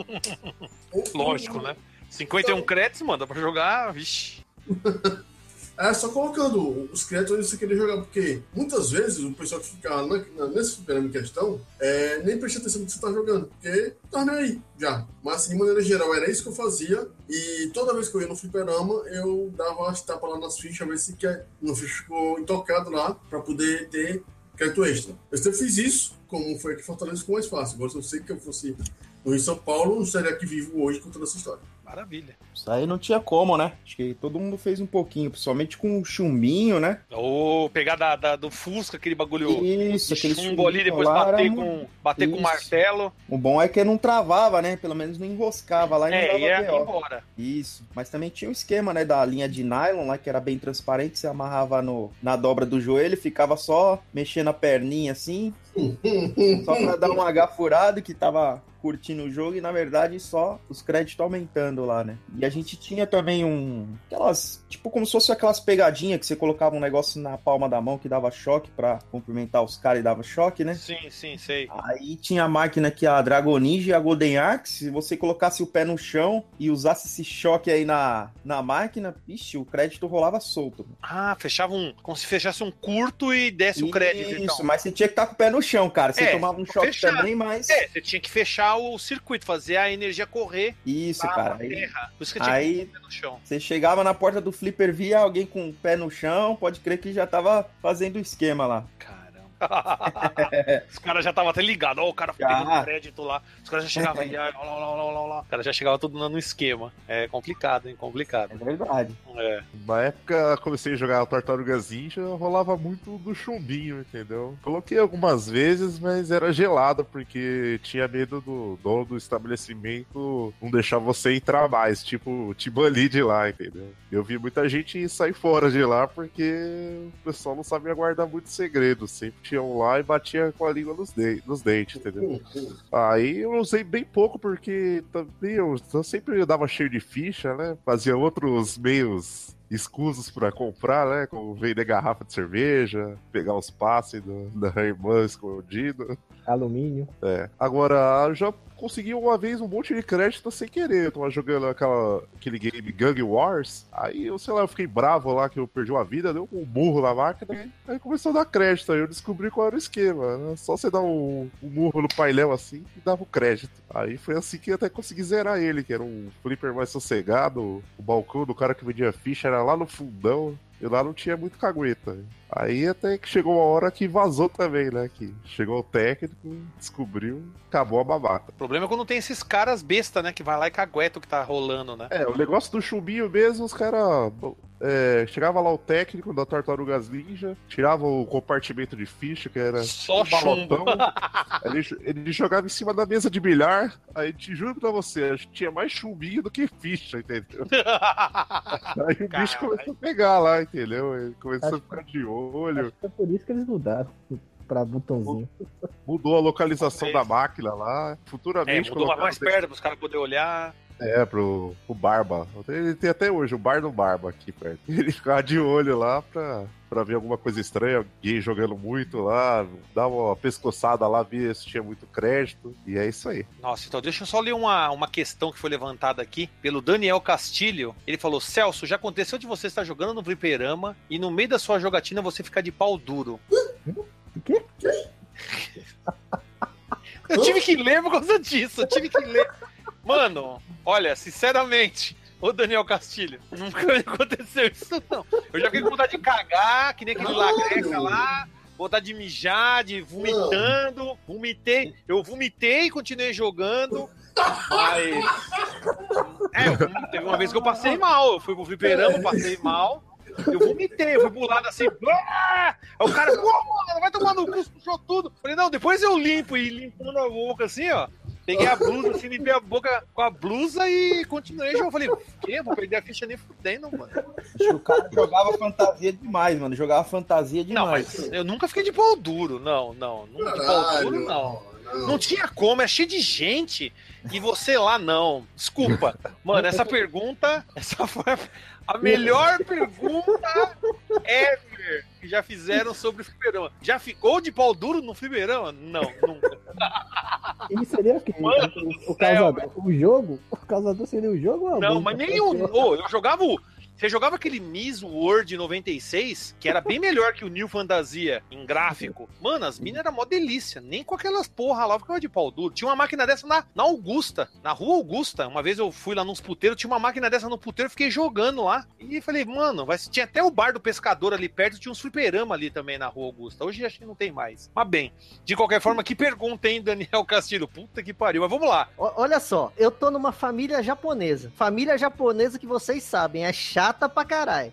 Lógico, né? 51 créditos, manda pra jogar, vixi. É só colocando os créditos onde você queria jogar, porque muitas vezes o pessoal que fica na, na, nesse fliperama em questão é, nem presta atenção no que você tá jogando, porque tá nem aí já. Mas de maneira geral era isso que eu fazia, e toda vez que eu ia no fliperama eu dava as tapas lá nas fichas, ver se que não ficou intocado lá, pra poder ter crédito extra. Eu sempre fiz isso, como foi aqui em Fortaleza, ficou mais fácil. Agora se eu sei que eu fosse no Rio de São Paulo, não estaria aqui vivo hoje contando essa história. Maravilha. Isso aí não tinha como, né? Acho que todo mundo fez um pouquinho, principalmente com o chumbinho, né? Ou pegar da, da- do Fusca, aquele bagulho Isso, de aquele chumbo ali, depois lá bater, era com, bater com Isso. martelo. O bom é que não travava, né? Pelo menos não enroscava lá e É, não ia dava BO. embora. Isso. Mas também tinha um esquema, né, da linha de nylon lá, que era bem transparente, você amarrava no, na dobra do joelho, ficava só mexendo a perninha assim, só pra dar um H furado que tava curtindo o jogo e na verdade só os créditos aumentando lá, né? E a gente tinha também um aquelas, tipo como se fosse aquelas pegadinhas que você colocava um negócio na palma da mão que dava choque pra cumprimentar os caras e dava choque, né? Sim, sim, sei. Aí tinha a máquina que a Dragon Ninja e a Golden Axe. Se você colocasse o pé no chão e usasse esse choque aí na, na máquina, ixi, o crédito rolava solto. Ah, fechava um. Como se fechasse um curto e desse o crédito. Isso, Então. mas você tinha que estar com o pé no chão, cara. Você É, tomava um choque fechar. também, mas. É, você tinha que fechar o circuito, fazer a energia correr Isso, cara. Aí. Por isso que tinha que aí pé no chão. você chegava na porta do flipper, via alguém com o pé no chão, pode crer que já tava fazendo o esquema lá. Caramba. Os caras já estavam até ligados. Ó, o cara Já. pegando crédito lá. Os caras já chegavam aí. ó, lá, lá, lá, lá, lá. O cara já chegava tudo no esquema. É complicado, hein? Complicado. É verdade. É. Na época, comecei a jogar Tartarugas Ninja, rolava muito do chumbinho, entendeu? Coloquei algumas vezes, mas era gelado, porque tinha medo do dono do estabelecimento não deixar você entrar mais, tipo, te banir de lá, entendeu? Eu vi muita gente sair fora de lá porque o pessoal não sabia guardar muito segredo, sempre tinham lá e batia com a língua nos, de nos dentes, entendeu? Aí eu usei bem pouco, porque também eu, eu sempre dava cheio de ficha, né? Fazia outros meios escusos pra comprar, né? Como vender garrafa de cerveja, pegar os passes do- da irmã escondido. Alumínio. É. Agora, eu já consegui uma vez um monte de crédito sem querer. Eu tava jogando aquela, aquele game Gang Wars. Aí eu, sei lá, eu fiquei bravo lá que eu perdi uma vida, deu um burro na máquina. Aí começou a dar crédito. Aí eu descobri qual era o esquema. Né? Só você dar um, um murro no painel assim e dava o crédito. Aí foi assim que eu até consegui zerar ele, que era um flipper mais sossegado. O balcão do cara que vendia ficha era lá no fundão. E lá não tinha muito cagueta. Aí até que chegou uma hora que vazou também, né? Que chegou o técnico, descobriu, acabou a babata. O problema é quando tem esses caras besta, né? Que vai lá e cagueta o que tá rolando, né? É, o negócio do chumbinho mesmo, os caras. É, chegava lá o técnico da Tartarugas Ninja, tirava o compartimento de ficha, que era Só um balotão, ele, ele jogava em cima da mesa de bilhar, aí te juro pra você, tinha mais chumbinho do que ficha, entendeu? Aí o bicho começou a pegar lá, entendeu? Ele começou Acho a ficar de olho, Acho que foi por isso que eles mudaram pra botãozinho. mudou a localização Talvez. da máquina lá, É, futuramente mudou mais, perto pros caras poderem olhar. É, pro, pro Barba. Ele tem até hoje o bar do Barba aqui perto. Ele ficava de olho lá pra, pra ver alguma coisa estranha, alguém jogando muito lá, dar uma pescoçada lá, ver se tinha muito crédito. E é isso aí. Nossa, então deixa eu só ler uma, uma questão que foi levantada aqui pelo Daniel Castilho. Ele falou: Celso, já aconteceu de você estar jogando no Fliperama e no meio da sua jogatina você ficar de pau duro? O quê? Eu tive que ler por causa disso, eu tive que ler. Mano, olha, sinceramente, ô Daniel Castilho, nunca aconteceu isso, não. Eu já fiquei com vontade de cagar, que nem aquele lagreca lá, vontade de mijar, de vomitando, vomitei, eu vomitei e continuei jogando. Mas. É, teve uma vvez que eu passei mal. Eu fui pro fliperama, passei mal. Eu vomitei, eu fui pro lado assim. "Ah!" Aí o cara, pô, mano, vai tomar no cu, puxou tudo. Falei, não, depois eu limpo. E limpando a boca assim, ó. Peguei a blusa, assim, limpei a boca com a blusa e continuei. Eu falei, quê? Vou perder a ficha nem fudendo, mano. Que o cara jogava fantasia demais, mano. Jogava fantasia Não, demais. mas eu nunca fiquei de pau duro. Não, não. Nunca de pau duro, não. Não tinha como, é cheio de gente. E você lá, não. Desculpa. Mano, essa pergunta. Essa foi a melhor pergunta ever que já fizeram sobre fliperama. Já ficou de pau duro no fliperama? Não, nunca. E seria o quê? Mano o, o céu, causador, o jogo? O causador seria o jogo Não, mas nem o. Ô, eu jogava o. Você jogava aquele Miss World 96, que era bem melhor que o New Fantasia em gráfico. Mano, as minas eram mó delícia. Nem com aquelas porra lá ficava de pau duro. Tinha uma máquina dessa na, na Augusta, na rua Augusta. Uma vez eu fui lá nos puteiros, tinha uma máquina dessa no puteiro, fiquei jogando lá. E falei, mano, vai, tinha até o bar do pescador ali perto, tinha uns fliperama ali também na rua Augusta. Hoje acho que não tem mais. Mas bem, de qualquer forma, que pergunta, hein, Daniel Castilho? Puta que pariu. Mas vamos lá. O- Olha só, eu tô numa família japonesa. Família japonesa que vocês sabem, é chata pra caralho.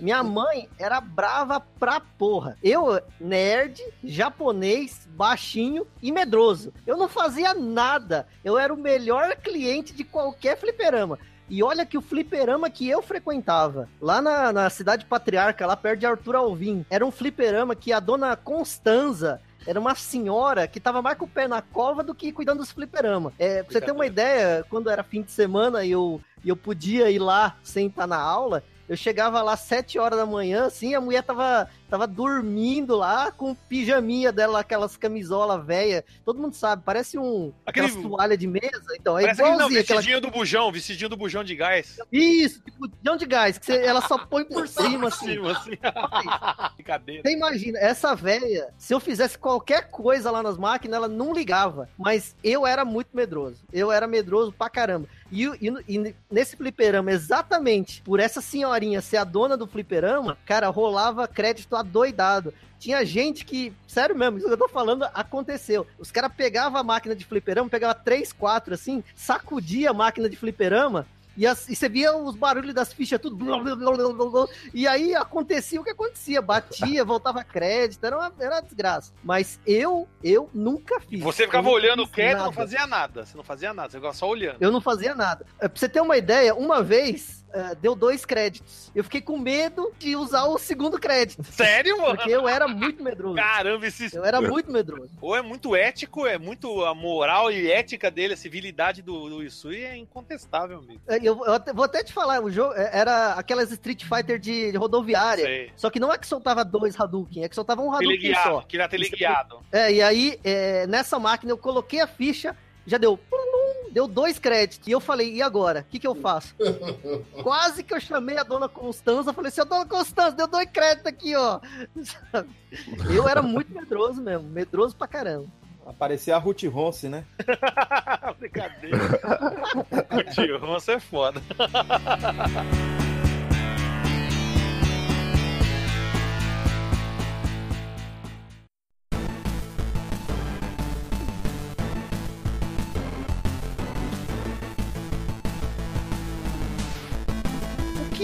Minha mãe era brava pra porra. Eu, nerd, japonês, baixinho e medroso. Eu não fazia nada. Eu era o melhor cliente de qualquer fliperama. E olha que o fliperama que eu frequentava, lá na, na cidade patriarca, lá perto de Arthur Alvim, era um fliperama que a dona Constanza era uma senhora que tava mais com o pé na cova do que cuidando dos fliperama. É, pra você ter uma ideia, quando era fim de semana e eu, e eu podia ir lá sem estar na aula, eu chegava lá 7 horas da manhã, assim, a mulher tava, tava dormindo lá com pijaminha dela, aquelas camisola velha. Todo mundo sabe, parece um Aquele- aquelas toalha de mesa. Então, é Parece aquele, não, igualzinho aquela vestidinho do bujão, vestidinho do bujão de gás. Isso, tipo, de de gás, que você- ela só põe por cima, assim. Cima, assim. Brincadeira. Você imagina, essa velha, se eu fizesse qualquer coisa lá nas máquinas, ela não ligava. Mas eu era muito medroso. Eu era medroso pra caramba. E, e- e nesse fliperama, exatamente por essa senhorinha ser a dona do fliperama, cara, rolava crédito adoidado. Tinha gente que, sério mesmo, isso que eu tô falando aconteceu. Os caras pegavam a máquina de fliperama, pegava três, quatro assim, sacudia a máquina de fliperama. E, as- e você via os barulhos das fichas, tudo. blá, blá, blá, e aí acontecia o que acontecia. Batia, voltava crédito, era uma, era uma desgraça. Mas eu, eu nunca fiz. Você ficava olhando fiz quieto, não fazia nada. Você não fazia nada, você ficava só olhando. Eu não fazia nada. Pra você ter uma ideia, uma vez é, deu dois créditos. Eu fiquei com medo de usar o segundo crédito. Sério, mano? Porque eu era muito medroso. Caramba, esse. Eu era muito medroso. Ou é muito ético, é muito a moral e ética dele, a civilidade do, do Isui é incontestável, amigo. É, Eu, eu até- vou até te falar, o jogo é, era aquelas Street Fighter de, de rodoviária. Sei. Só que não é que soltava dois Hadouken, é que soltava um Hadouken Teleguiado, só. que era teleguiado. É, e aí, é, nessa máquina, eu coloquei a ficha, já deu. plum, Deu dois créditos. E eu falei, e agora? O que, que eu faço? Quase que eu chamei a dona Constança. Falei, seu dona Constança, deu dois créditos aqui, ó. Eu era muito medroso mesmo. Medroso pra caramba. Aparecia a Ruth Ronce, né? Brincadeira. tio Ronça é foda.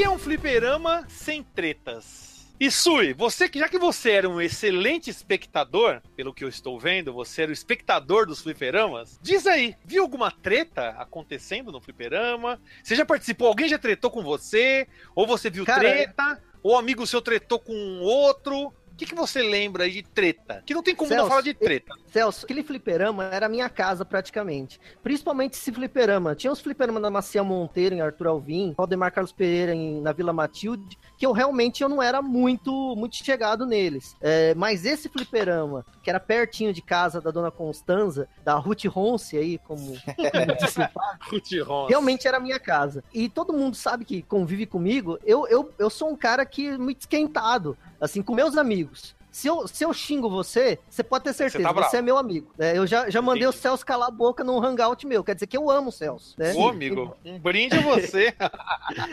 É um fliperama sem tretas? E Sui, você que já que você era um excelente espectador, pelo que eu estou vendo, você era o espectador dos fliperamas, diz aí, viu alguma treta acontecendo no fliperama? Você já participou? Alguém já tretou com você? Ou você viu Cara, treta? Ou amigo seu tretou com outro? O que, que você lembra aí de treta? Que não tem como não Celso, falar de treta. Celso, aquele fliperama era a minha casa praticamente. Principalmente esse fliperama. Tinha os fliperama da Macia Monteiro em Arthur Alvim, Valdemar Carlos Pereira em, na Vila Matilde, que eu realmente eu não era muito muito chegado neles. É, mas esse fliperama, que era pertinho de casa da dona Constanza, da Ruth Ronce aí, como, como disse o Ruth Ronça. realmente era a minha casa. E todo mundo sabe que convive comigo, eu, eu, eu sou um cara que muito esquentado, assim, com meus amigos. se eu, se eu xingo você, você pode ter certeza, tá você, é meu amigo. né? eu já, já mandei Entendi. o Celso calar a boca num hangout meu, quer dizer que eu amo o Celso. Né? Ô, amigo, um brinde a você.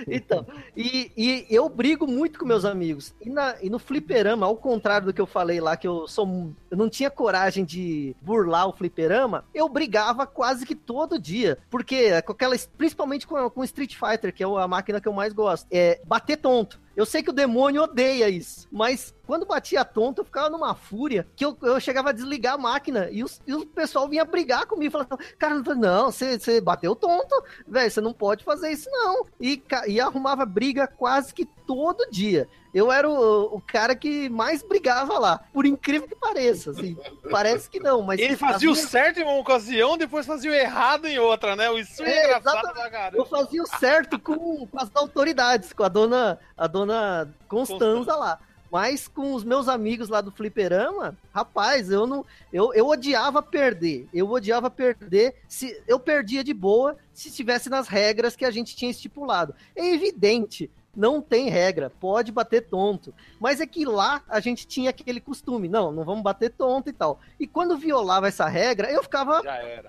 Então, e, e eu brigo muito com meus amigos. E, na, e no fliperama, ao contrário do que eu falei lá, que eu sou. Eu não tinha coragem de burlar o fliperama, eu brigava quase que todo dia. Porque com aquela. Principalmente com, com Street Fighter, que é a máquina que eu mais gosto. É bater tonto. Eu sei que o demônio odeia isso, mas quando batia tonto, eu ficava numa fúria que eu, eu chegava a desligar a máquina e, os, e o pessoal vinha brigar comigo, falando, cara, não, você você bateu tonto, velho, você não pode fazer isso não. E, e arrumava briga quase que todo dia. Eu era o, o cara que mais brigava lá, por incrível que pareça, assim, parece que não, mas... Ele fazia o minhas- certo em uma ocasião, depois fazia o errado em outra, né? Isso é, É, engraçado Eu fazia o certo com, com as autoridades, com a dona, a dona Constanza lá. Mas com os meus amigos lá do Fliperama, rapaz, eu não. Eu, eu odiava perder. Eu odiava perder. Se eu perdia de boa se estivesse nas regras que a gente tinha estipulado. É evidente. Não tem regra, pode bater tonto. Mas é que lá a gente tinha aquele costume, não, não vamos bater tonto e tal. E quando violava essa regra, eu ficava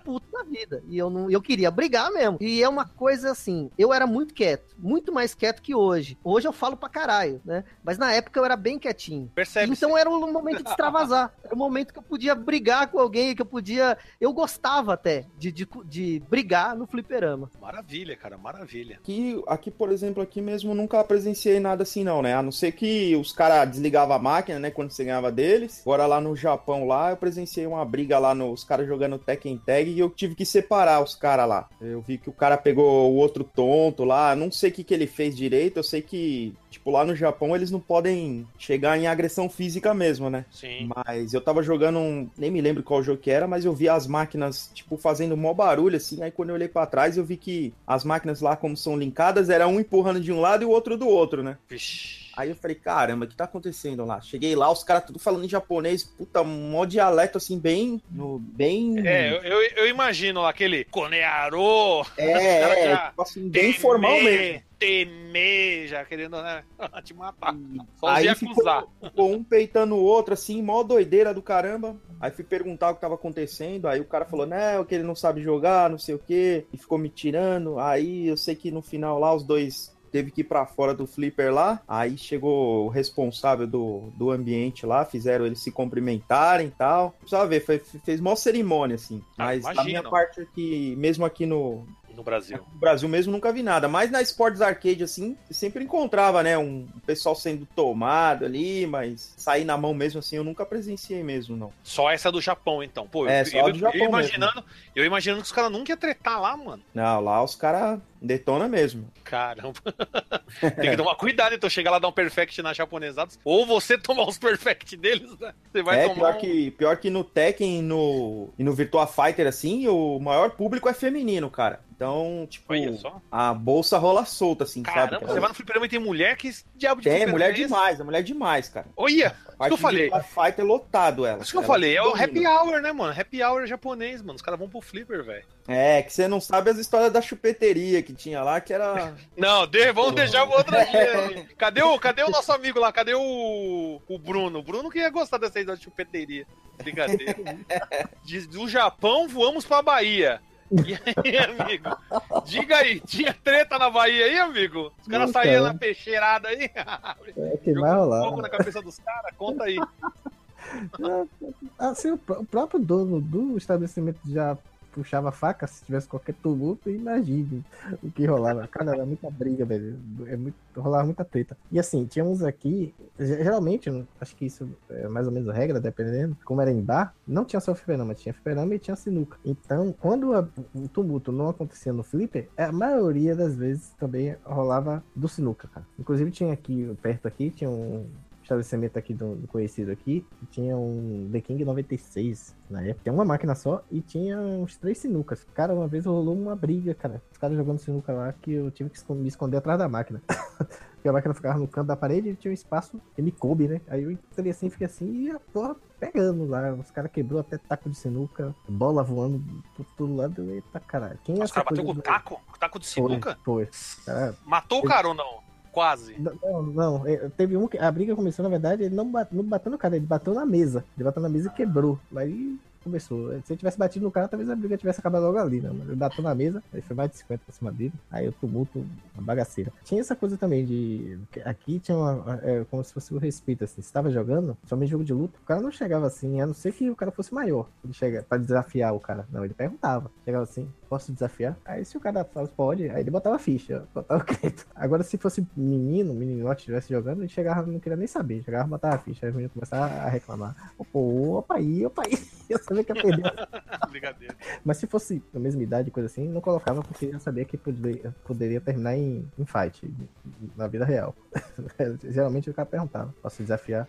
puto da vida. E eu não, eu queria brigar mesmo. E é uma coisa assim, eu era muito quieto, muito mais quieto que hoje. Hoje eu falo pra caralho, né? Mas na época eu era bem quietinho. Percebe? Então era o momento de extravasar. Era o momento que eu podia brigar com alguém, que eu podia. Eu gostava até de, de, de brigar no fliperama. Maravilha, cara, maravilha. Aqui, aqui, por exemplo, aqui mesmo nunca presenciei nada assim não, né? A não ser que os caras desligavam a máquina, né? Quando você ganhava deles. Agora lá no Japão lá, eu presenciei uma briga lá, no, os caras jogando Tekken Tag e eu tive que separar os caras lá. Eu vi que o cara pegou o outro tonto lá, não sei o que, que ele fez direito, eu sei que, tipo, lá no Japão eles não podem chegar em agressão física mesmo, né? Sim. Mas eu tava jogando um. Nem me lembro qual jogo que era, mas eu vi as máquinas, tipo, fazendo mó barulho, assim. Aí quando eu olhei pra trás, eu vi que as máquinas lá, como são linkadas, era um empurrando de um lado e o outro do outro, né? Vixe. Aí eu falei, caramba, o que tá acontecendo lá? Cheguei lá, os caras tudo falando em japonês, puta, mó dialeto assim, bem. No, bem. É, eu, eu, imagino lá aquele Konearo, é, é, tipo assim, bem formal mesmo. Teme, já querendo né, te matar. Só os Aí ficou, ficou um peitando o outro, assim, mó doideira do caramba. Aí fui perguntar o que tava acontecendo. Aí o cara falou, não, que ele não sabe jogar, não sei o quê. E ficou me tirando. Aí eu sei que no final lá os dois teve que ir pra fora do flipper lá. Aí chegou o responsável do, do ambiente lá, fizeram eles se cumprimentarem e tal. Precisava ver, foi, fez mó cerimônia, assim. Ah, Mas imagino. minha parte aqui, mesmo aqui no, No Brasil. no Brasil mesmo nunca vi nada, mas na Sports Arcade, assim, sempre encontrava, né, um pessoal sendo tomado ali, mas sair na mão mesmo, assim, eu nunca presenciei mesmo, não. Só essa do Japão, então. Pô, É, eu, só eu, a do Japão eu imaginando, eu imaginando que os caras nunca iam tretar lá, mano. Não, lá os caras detona mesmo. Caramba. Tem que tomar cuidado, então chegar lá dar um perfect na japonesados. Ou você tomar os perfect deles, né? Você vai é, tomar. pior um- que, pior que no Tekken e no, e no Virtua Fighter, assim, o maior público é feminino, cara. Então, tipo, a bolsa rola solta, assim, Caramba, sabe? você vai no fliperama e tem mulher que diabo de Tem, mulher é demais, é mulher demais, cara. Olha, A eu parte falei. de Virtua Fighter lotado ela. isso que eu falei, é o happy hour, né, mano? Happy hour japonês, mano. Os caras vão pro flipper, velho. É, que você não sabe as histórias da chupeteria que tinha lá, que era. Não, de, vamos deixar pro outro dia. Cadê o, cadê o nosso amigo lá? Cadê o, o Bruno? O Bruno que ia gostar dessa ideia de chupeteria. Brincadeira. De- do Japão, voamos pra Bahia. E aí, amigo? Diga aí, tinha treta na Bahia aí, amigo? Os caras saíam cara. na peixeirada aí? É que vai rolar. fogo na cabeça dos caras? Conta aí. Assim, o, pró- o próprio dono do estabelecimento já puxava faca se tivesse qualquer tumulto, imagine o que rolava. Cara, era muita briga, velho. É muito, rolava muita treta. E assim, tinha uns aqui, ge- geralmente, acho que isso é mais ou menos regra, dependendo, como era em bar, não tinha só fliperama, tinha fliperama e tinha sinuca. Então, quando a- o tumulto não acontecia no flipper, a maioria das vezes também rolava do sinuca, cara. Inclusive tinha aqui, perto aqui, tinha um estabelecimento aqui do, do conhecido aqui, tinha um The King 96 na época. Tinha uma máquina só e tinha uns três sinucas. Cara, uma vez rolou uma briga, cara. Os caras jogando sinuca lá que eu tive que me esconder atrás da máquina. Porque a máquina ficava no canto da parede e tinha um espaço que me coube, né? Aí eu entrei assim, fiquei assim e a porra pegando lá. Os caras quebrou até taco de sinuca, bola voando por todo lado. Eita caralho. Quem é Os caras bateu com do- taco? Com taco de Foi, sinuca? foi. Cara, Matou o cara ou não? Quase. Não, não. é, Teve um que a briga começou, na verdade, ele não, bate, não bateu no cara, ele bateu na mesa. Ele bateu na mesa e quebrou. Aí começou. Se ele tivesse batido no cara, talvez a briga tivesse acabado logo ali, né? Mas ele bateu na mesa, aí foi mais de 50 pra cima dele. Aí o tumulto, uma bagaceira. Tinha essa coisa também de. Aqui tinha uma. É, como se fosse o respeito, assim. Você tava jogando, somente jogo de luta, o cara não chegava assim, a não ser que o cara fosse maior. Ele chega pra desafiar o cara. Não, ele perguntava. Chegava assim, posso desafiar? Aí se o cara falasse, pode, aí ele botava ficha, botava crédito. Agora, se fosse menino, meninote estivesse jogando, ele chegava, não queria nem saber. Chegava, botava ficha. Aí o menino começava a reclamar. Pô, opa aí, opa aí. Sabia que ia perder. Mas se fosse da mesma idade, coisa assim, não colocava porque eu sabia que poderia, poderia terminar em, em fight, na vida real. Geralmente o cara perguntava, posso desafiar?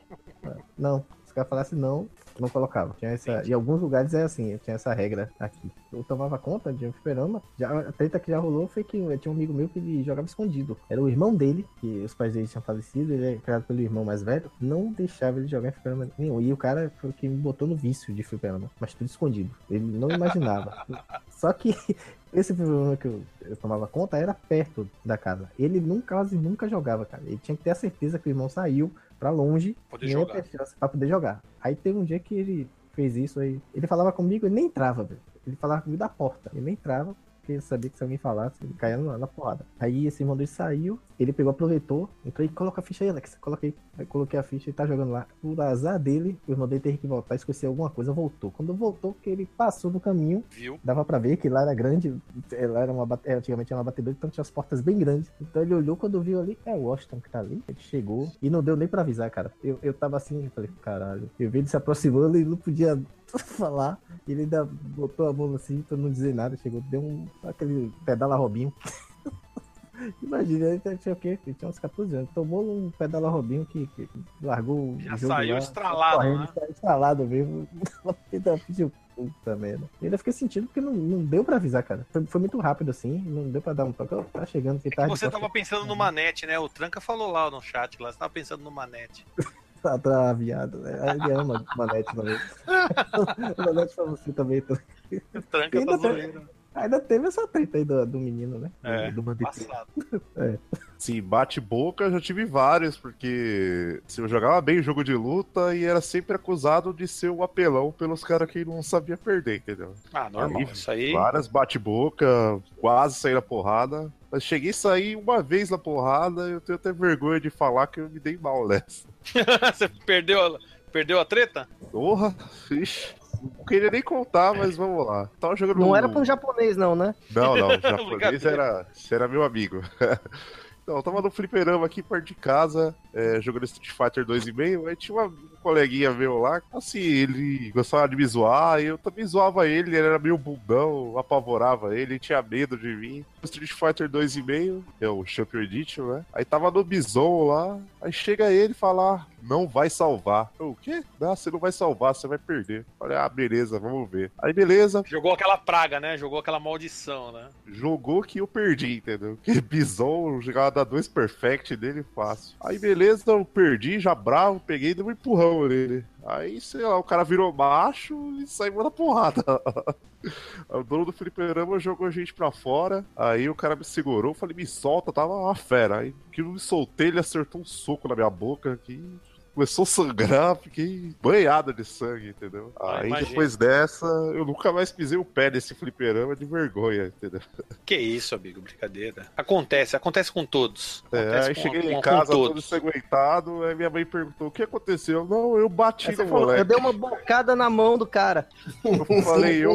Não. Cara falasse não, não colocava. Tinha essa, em alguns lugares é assim, tinha essa regra aqui. Eu tomava conta de um fliperama. Já, a treta que já rolou foi que tinha um amigo meu que ele jogava escondido. Era o irmão dele, que os pais dele tinham falecido, ele é criado pelo irmão mais velho. Não deixava ele jogar em fliperama nenhum. E o cara foi o que me botou no vício de fliperama, mas tudo escondido. Ele não imaginava. Só que esse fliperama que eu, eu tomava conta era perto da casa. Ele nunca, quase nunca jogava, cara. Ele tinha que ter a certeza que o irmão saiu pra longe Poder e jogar. chance pra poder jogar. Aí teve um dia que ele fez isso aí. Ele falava comigo, ele nem entrava, velho. Ele falava comigo da porta. Ele nem entrava, porque ele sabia que se alguém falasse, ele caía na, na porrada. Aí esse irmão dele saiu, ele pegou, aproveitou, entrou e coloca a ficha aí, Alex. Coloquei. Aí coloquei a ficha e tá jogando lá. Por azar dele, irmão dele teve que voltar, esqueceu alguma coisa, voltou. Quando voltou, que ele passou no caminho, Viu? dava pra ver que lá era grande, lá era uma é, antigamente era uma batedora, então tinha as portas bem grandes. Então ele olhou quando viu ali, é o Washington que tá ali. Ele chegou e não deu nem pra avisar, cara. Eu, eu tava assim, eu falei, caralho. Eu vi ele se aproximando e não podia falar. Ele ainda botou a mão assim pra não dizer nada. Chegou, deu um aquele pedala Robinho. Imagina, ele tinha o quê? Ele tinha uns 14 anos. Tomou um pedala Robinho que, que largou Já saiu lá, estralado, correndo, né? saiu estralado mesmo. Ainda fiz puta merda. E ainda fiquei sentindo porque não, não deu pra avisar, cara. Foi, foi muito rápido assim, não deu pra dar um toque. Tá chegando, que É que tarde. você tava pensando no Manete, né? O Tranca falou lá no chat, lá, você tava pensando no Manete. Tá, tá viado, né? Ele ama Manete também. Manete pra você também. tá? O Tranca Ainda tá zoeiro. Ainda teve essa treta aí do, do menino, né? É, do. Passado. Sim, bate-boca eu já tive vários, porque assim, eu jogava bem jogo de luta e era sempre acusado de ser o apelão pelos caras que não sabia perder, entendeu? Ah, normal. Aí, Isso aí. Várias bate-boca, quase saí na porrada. Mas cheguei a sair uma vez na porrada eu tenho até vergonha de falar que eu me dei mal nessa. você perdeu, a- perdeu a treta? Porra, ixi. Não queria nem contar, mas vamos lá. Tava jogando. Não era pra um japonês, não, né? Não, não, o japonês era, era meu amigo. Não, eu tava no fliperama aqui perto de casa, é, jogando Street Fighter 2,5, aí tinha uma- um coleguinha meu lá, assim, ele gostava de me zoar, eu também zoava ele, ele era meio bundão, apavorava ele, ele tinha medo de mim. Street Fighter 2,5, que é o Champion Edition, né? Aí tava no Bison lá, aí chega ele e fala, "Ah, não vai salvar. Eu, o quê? Não, você não vai salvar, você vai perder. Falei, ah, beleza, vamos ver. Aí beleza, Jogou aquela praga, né? Jogou aquela maldição, né? jogou que eu perdi, entendeu? Que Bison jogava da 2 perfect dele fácil. Aí beleza, eu perdi, já bravo, peguei e dei um empurrão nele. Aí, sei lá, o cara virou macho e saiu na porrada. O dono do fliperama jogou a gente pra fora. Aí o cara me segurou, falei, me solta, tava uma fera. Aí que me soltei, ele acertou um soco na minha boca que começou a sangrar, fiquei banhado de sangue, entendeu? Ah, aí imagino. depois dessa, eu nunca mais pisei o pé nesse fliperama de vergonha, entendeu? Que isso, amigo, brincadeira. Acontece, acontece com todos. É, Acontece aí com- cheguei com- em casa todo todos. ensanguentado, aí minha mãe perguntou, o que aconteceu? Não, eu bati Aí no falou, moleque. eu dei uma bocada na mão do cara. Eu falei, eu...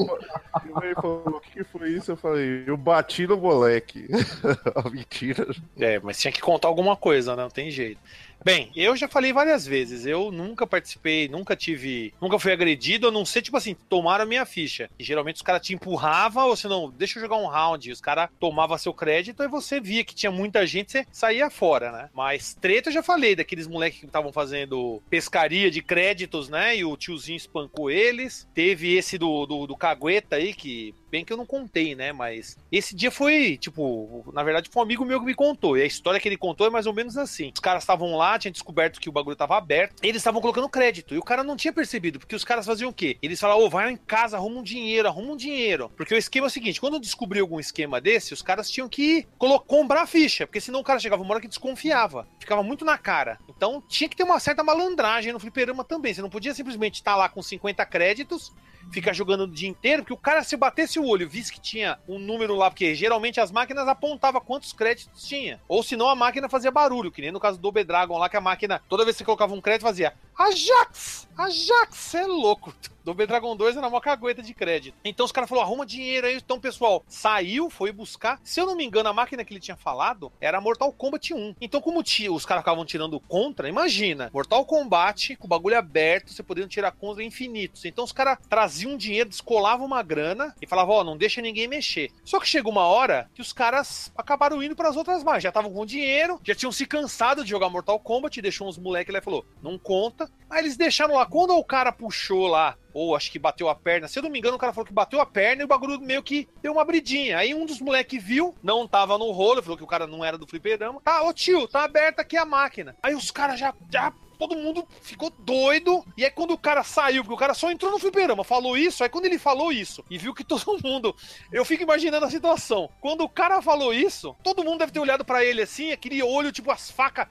Minha mãe falou, o que, que foi isso? Eu falei, eu bati no moleque. Mentira. É, mas tinha que contar alguma coisa, né? Não tem jeito. Bem, eu já falei várias vezes, eu nunca participei, nunca tive, nunca fui agredido, a não ser, tipo assim, tomaram a minha ficha. E geralmente os caras te empurravam, ou se não, deixa eu jogar um round, e os caras tomavam seu crédito, e você via que tinha muita gente, você saía fora, né? Mas treta eu já falei, daqueles moleques que estavam fazendo pescaria de créditos, né? E o tiozinho espancou eles. Teve esse do, do, do cagueta aí, que bem que eu não contei, né? Mas esse dia foi, tipo, na verdade foi um amigo meu que me contou. E a história que ele contou é mais ou menos assim. Os caras estavam lá, lá, tinha descoberto que o bagulho tava aberto. Eles estavam colocando crédito. E o cara não tinha percebido, porque os caras faziam o quê? Eles falavam, ô, vai em casa, arruma um dinheiro, arruma um dinheiro. Porque o esquema é o seguinte: quando descobriu algum esquema desse, os caras tinham que comprar a ficha. Porque senão o cara chegava uma hora que desconfiava. Ficava muito na cara. Então tinha que ter uma certa malandragem no fliperama também. Você não podia simplesmente estar lá com 50 créditos ficar jogando o dia inteiro, porque o cara, se batesse o olho, visse que tinha um número lá, porque geralmente as máquinas apontavam quantos créditos tinha. Ou senão a máquina fazia barulho, que nem no caso do Double Dragon lá, que a máquina, toda vez que você colocava um crédito, fazia Ajax! Ajax, é louco. Double Dragon 2 era uma cagueta de crédito. Então os caras falaram, arruma dinheiro aí. Então, pessoal, saiu, foi buscar. Se eu não me engano, a máquina que ele tinha falado era Mortal Kombat 1. Então, como os caras ficavam tirando contra, imagina, Mortal Kombat, com o bagulho aberto, você podendo tirar contra infinitos. Então os caras traziam dinheiro, descolavam uma grana e falavam, ó, oh, não deixa ninguém mexer. Só que chegou uma hora que os caras acabaram indo para as outras máquinas. Já estavam com dinheiro, já tinham se cansado de jogar Mortal Kombat, deixou uns moleques lá e falou, não conta. Aí eles deixaram lá. Quando o cara puxou lá ou acho que bateu a perna. Se eu não me engano, o cara falou que bateu a perna e o bagulho meio que deu uma bridinha. Aí um dos moleques viu, não tava no rolo, falou que o cara não era do fliperama. Tá, ô tio, tá aberta aqui a máquina. Aí os caras já, já todo mundo ficou doido. E aí, quando o cara saiu, porque o cara só entrou no fliperama, falou isso, aí quando ele falou isso e viu que todo mundo. Eu fico imaginando a situação. Quando o cara falou isso, todo mundo deve ter olhado para ele assim, aquele olho, tipo, as facas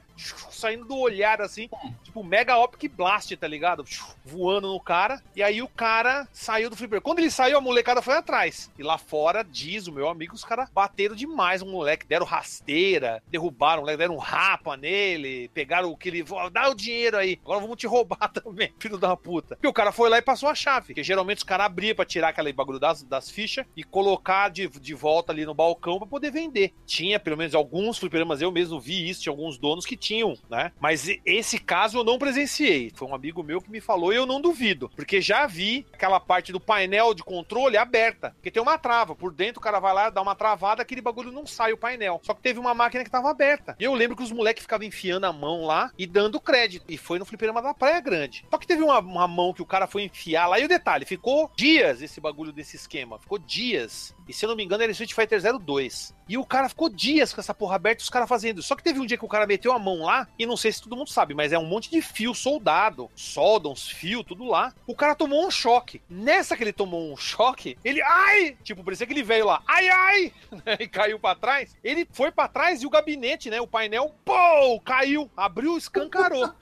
saindo do olhar assim, tipo Mega Optic Blast, tá ligado? Voando no cara. E aí o cara saiu do flipper. Quando ele saiu, a molecada foi atrás. E lá fora, diz o meu amigo, os caras bateram demais um moleque, deram rasteira, derrubaram o moleque, deram um rapa nele, pegaram o que ele. Dá o dinheiro aí, agora vamos te roubar também, filho da puta. E o cara foi lá e passou a chave, porque geralmente os caras abriam pra tirar aquele bagulho das, das fichas e colocar de, de volta ali no balcão pra poder vender. Tinha, pelo menos, alguns fliperamas, eu mesmo vi isso, tinha alguns donos que tinham, né? Mas esse caso eu não presenciei. Foi um amigo meu que me falou e eu não duvido. Porque já vi aquela parte do painel de controle aberta. Porque tem uma trava. Por dentro o cara vai lá, dá uma travada, aquele bagulho não sai o painel. Só que teve uma máquina que tava aberta. E eu lembro que os moleques ficavam enfiando a mão lá e dando crédito. E foi no fliperama da Praia Grande. Só que teve uma, uma mão que o cara foi enfiar lá. E o detalhe, ficou dias esse bagulho desse esquema. Ficou dias. E se eu não me engano, era Street Fighter 02. E o cara ficou dias com essa porra aberta, os caras fazendo. Só que teve um dia que o cara meteu a mão lá, e não sei se todo mundo sabe, mas é um monte de fio soldado, solda, uns fios, tudo lá. O cara tomou um choque. Nessa que ele tomou um choque, ele, ai! Tipo, parecia aquele velho lá, ai, ai! e caiu para trás. Ele foi para trás e o gabinete, né, o painel, pô, caiu, abriu, escancarou.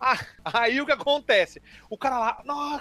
Ah, aí o que acontece? O cara lá, não,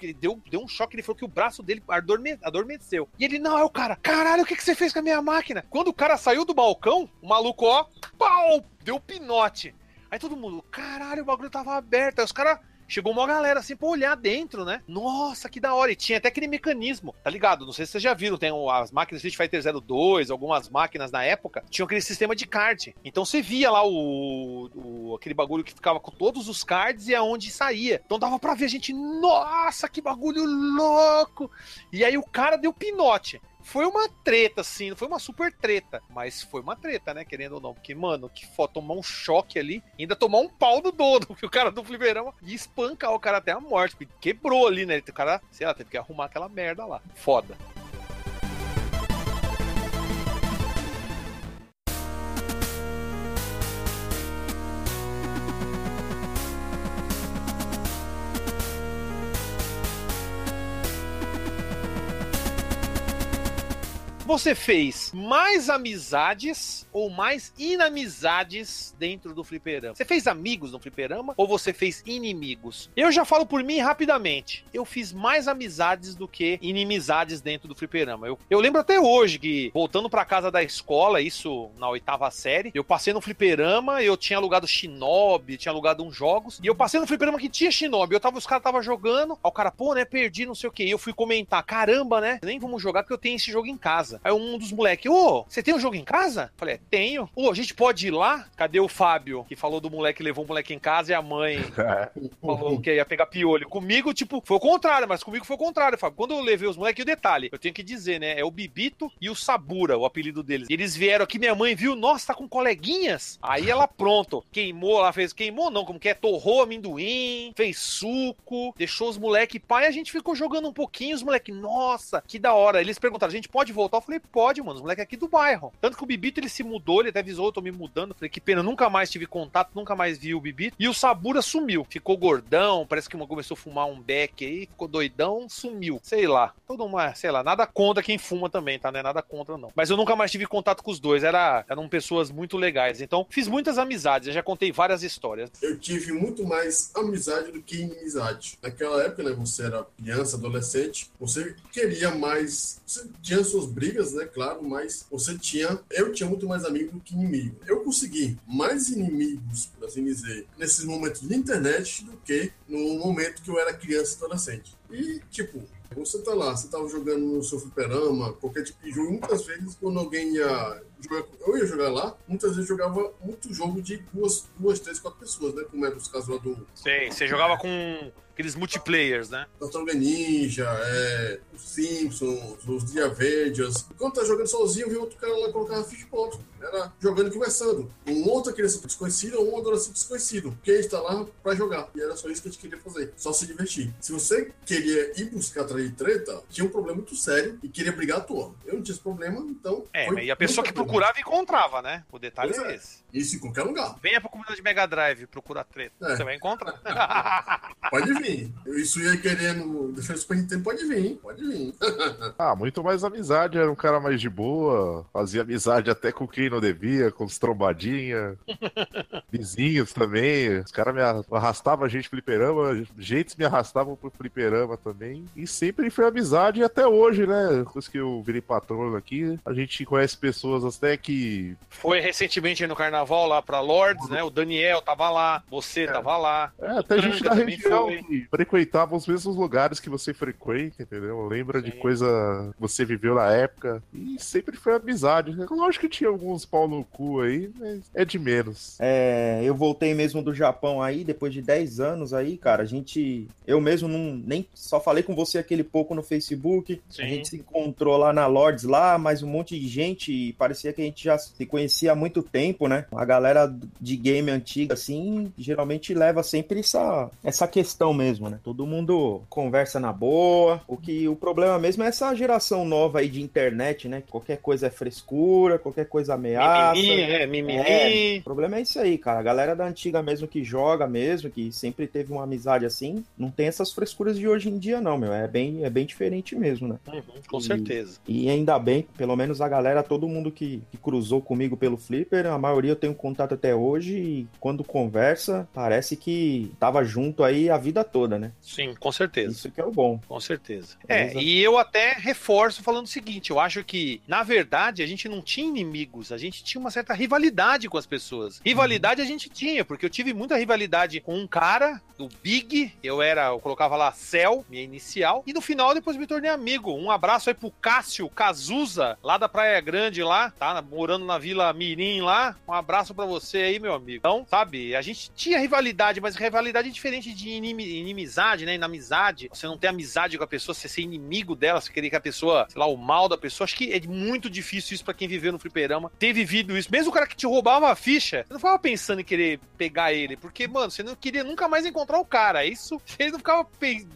ele deu, deu um choque, ele falou que o braço dele adorme, adormeceu. E ele, não, é o cara, caralho, o que, que você fez com a minha máquina? Quando o cara saiu do balcão, o maluco, ó, pau, deu pinote. Aí todo mundo, caralho, o bagulho tava aberto. Aí os caras chegou uma galera assim pra olhar dentro, né? Nossa, que da hora. E tinha até aquele mecanismo, tá ligado? Não sei se vocês já viram, tem as máquinas Street Fighter 02, algumas máquinas na época, tinham aquele sistema de card. Então você via lá o, o aquele bagulho que ficava com todos os cards e aonde saía. Então dava pra ver gente, nossa, que bagulho louco! E aí o cara deu pinote foi uma treta, assim, não foi uma super treta, mas foi uma treta, né, querendo ou não, porque, mano, que foda, tomar um choque ali, ainda tomar um pau do dono, que o cara do fliperama e espancar o cara até a morte, porque quebrou ali, né, o cara, sei lá, teve que arrumar aquela merda lá, foda. Você fez mais amizades ou mais inamizades dentro do fliperama? Você fez amigos no fliperama ou você fez inimigos? Eu já falo por mim rapidamente. Eu fiz mais amizades do que inimizades dentro do fliperama. Eu, eu lembro até hoje que, voltando pra casa da escola, isso na oitava série, eu passei no fliperama, eu tinha alugado Shinobi, tinha alugado uns jogos, e eu passei no fliperama que tinha Shinobi. Eu tava, os caras tava jogando, aí o cara, pô, né, perdi, não sei o que. Eu fui comentar, caramba, né, nem vamos jogar porque eu tenho esse jogo em casa. Aí um dos moleques, ô, você tem um jogo em casa? Falei, é, tenho. Ô, a gente pode ir lá? Cadê o Fábio? Que falou do moleque que levou o moleque em casa e a mãe falou que ia pegar piolho. Comigo, tipo, foi o contrário, mas comigo foi o contrário, Fábio. Quando eu levei os moleques, o detalhe, eu tenho que dizer, né? É o Bibito e o Sabura, o apelido deles. Eles vieram aqui, minha mãe viu, nossa, tá com coleguinhas? Aí ela, pronto, queimou, ela fez, queimou não, como que é? Torrou amendoim, fez suco, deixou os moleques pai, a gente ficou jogando um pouquinho, os moleques, nossa, que da hora. Eles perguntaram, a gente pode voltar? Eu falei, pode, mano, os moleques aqui do bairro. Tanto que o Bibito ele se mudou, ele até avisou, eu tô me mudando. Falei, que pena, nunca mais tive contato, nunca mais vi o Bibito. E o Sabura sumiu. Ficou gordão, parece que começou a fumar um beck aí, ficou doidão, sumiu. Sei lá. Todo uma, sei lá, nada contra quem fuma também, tá? Não é nada contra, não. Mas eu nunca mais tive contato com os dois. Era, eram pessoas muito legais. Então, fiz muitas amizades. Eu já contei várias histórias. Eu tive muito mais amizade do que inimizade. Naquela época, né? Você era criança, adolescente, você queria mais. Você tinha suas brigas, né? Claro, mas você tinha. Eu tinha muito mais amigos do que inimigo. Eu consegui mais inimigos, por assim dizer, nesses momentos de internet do que no momento que eu era criança e adolescente. E, tipo, você tá lá, você tava jogando no seu fliperama, qualquer tipo de jogo, muitas vezes quando alguém ia eu ia jogar lá, muitas vezes jogava muito jogo de duas, duas três, quatro pessoas, né? Como era os casos lá do. Sim, você jogava com aqueles multiplayers, né? Tartaruga Ninja, é, os Simpsons, os The Avengers. Quando tá jogando sozinho, viu outro cara lá colocar ficha ponto. Era jogando e conversando. Um outra criança desconhecida ou um adolescente desconhecido. Porque a gente tá lá pra jogar. E era só isso que a gente queria fazer. Só se divertir. Se você queria ir buscar atrair treta, tinha um problema muito sério e queria brigar à toa. Eu não tinha esse problema, então. É, e a pessoa que procurava encontrava, né? O detalhe Pois é, é. esse. Isso em qualquer lugar. Venha pra comunidade Mega Drive procurar treta. É. Você vai encontrar. Pode vir. Isso ia querendo deixar Super Nintendo, pode vir. Pode vir. Ah, muito mais amizade, era um cara mais de boa, fazia amizade até com quem não devia, com os trombadinha, vizinhos também. Os caras me arrastavam a gente pro fliperama, jeitos me arrastavam pro fliperama também. E sempre foi amizade e até hoje, né? Depois que eu virei patrono aqui, a gente conhece pessoas até que. Foi recentemente no carnaval lá pra Lords, né? O Daniel tava lá, você tava lá. É, até gente da região foi. que frequentava os mesmos lugares que você frequenta, entendeu? Lembra de Sim. coisa que você viveu na época. E sempre foi amizade. né? Lógico que tinha alguns pau no cu aí, mas é de menos. É, eu voltei mesmo do Japão aí, depois de 10 anos aí, cara. A gente. Eu mesmo não. Nem só falei com você aquele pouco no Facebook. Sim. A gente se encontrou lá na Lords lá, mais um monte de gente. E parecia que a gente já se conhecia há muito tempo, né? A galera de game antiga, assim, geralmente leva sempre essa, essa questão mesmo, né? Todo mundo conversa na boa. O que o problema mesmo é essa geração nova aí de internet, né? Qualquer coisa é frescura, qualquer coisa ameaça. Mimimi, é, mimimi. É, o problema é isso aí, cara. A galera da antiga mesmo que joga mesmo, que sempre teve uma amizade assim, não tem essas frescuras de hoje em dia, não, meu. É bem, é bem diferente mesmo, né? Uhum, com E- certeza. E ainda bem, pelo menos a galera, todo mundo que, que cruzou comigo pelo Flipper, a maioria eu tenho contato até hoje e quando conversa, parece que tava junto aí a vida toda, né? Sim, com certeza. Isso que é o bom. Com certeza. É, Beleza. e eu até reforço falando o seguinte: eu acho que, na verdade, a gente não tinha inimigos, a gente tinha uma certa rivalidade com as pessoas. Rivalidade a gente tinha, porque eu tive muita rivalidade com um cara, do Big, eu era, eu colocava lá Cell, minha inicial, e no final depois me tornei amigo. Um abraço aí pro Cássio Cazuza, lá da Praia Grande, lá, tá? Morando na Vila Mirim lá. Um abraço pra você aí, meu amigo. Então, sabe, a gente tinha rivalidade, mas rivalidade é diferente de inimi- inimizade, né? Inamizade. Você não ter amizade com a pessoa, você ser inimigo dela, você querer que a pessoa, sei lá, o mal da pessoa. Acho que é muito difícil isso pra quem viveu no fliperama, ter vivido isso. Mesmo o cara que te roubava a ficha, você não ficava pensando em querer pegar ele, porque, mano, você não queria nunca mais encontrar o cara. Isso, você não ficava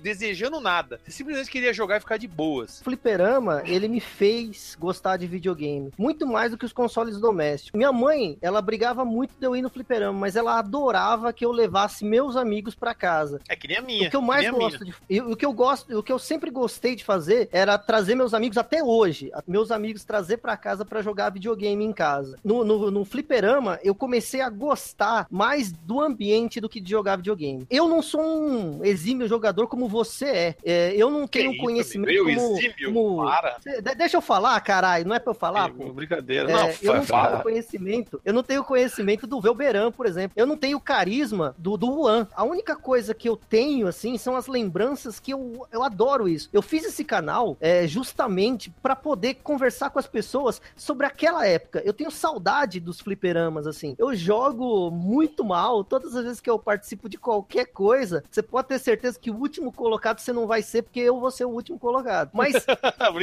desejando nada. Você simplesmente queria jogar e ficar de boas. O fliperama, ele me fez gostar de videogame. Muito mais do que os consoles domésticos. Minha mãe, ela brigava muito de eu ir no fliperama, mas ela adorava que eu levasse meus amigos pra casa. É que nem a minha. O que eu mais minha. gosto de. O que eu gosto, o que eu sempre gostei de fazer era trazer meus amigos até hoje. Meus amigos trazer pra casa pra jogar videogame em casa. No, no, no fliperama, eu comecei a gostar mais do ambiente do que de jogar videogame. Eu não sou um exímio jogador como você é. É, eu não Que tenho isso, conhecimento meu como. exímio? como- Para. Deixa eu falar, caralho. Não é pra eu falar, pô. Brincadeira. É, não, eu não tenho conhecimento. Eu não tenho conhecimento do Velberan, por exemplo. Eu não tenho carisma do, do Juan. A única coisa que eu tenho, assim, são as lembranças que eu, eu adoro isso. Eu fiz esse canal é, justamente pra poder conversar com as pessoas sobre aquela época. Eu tenho saudade dos fliperamas, assim. Eu jogo muito mal. Todas as vezes que eu participo de qualquer coisa, você pode ter certeza que o último colocado você não vai ser, porque eu vou ser o último colocado. Mas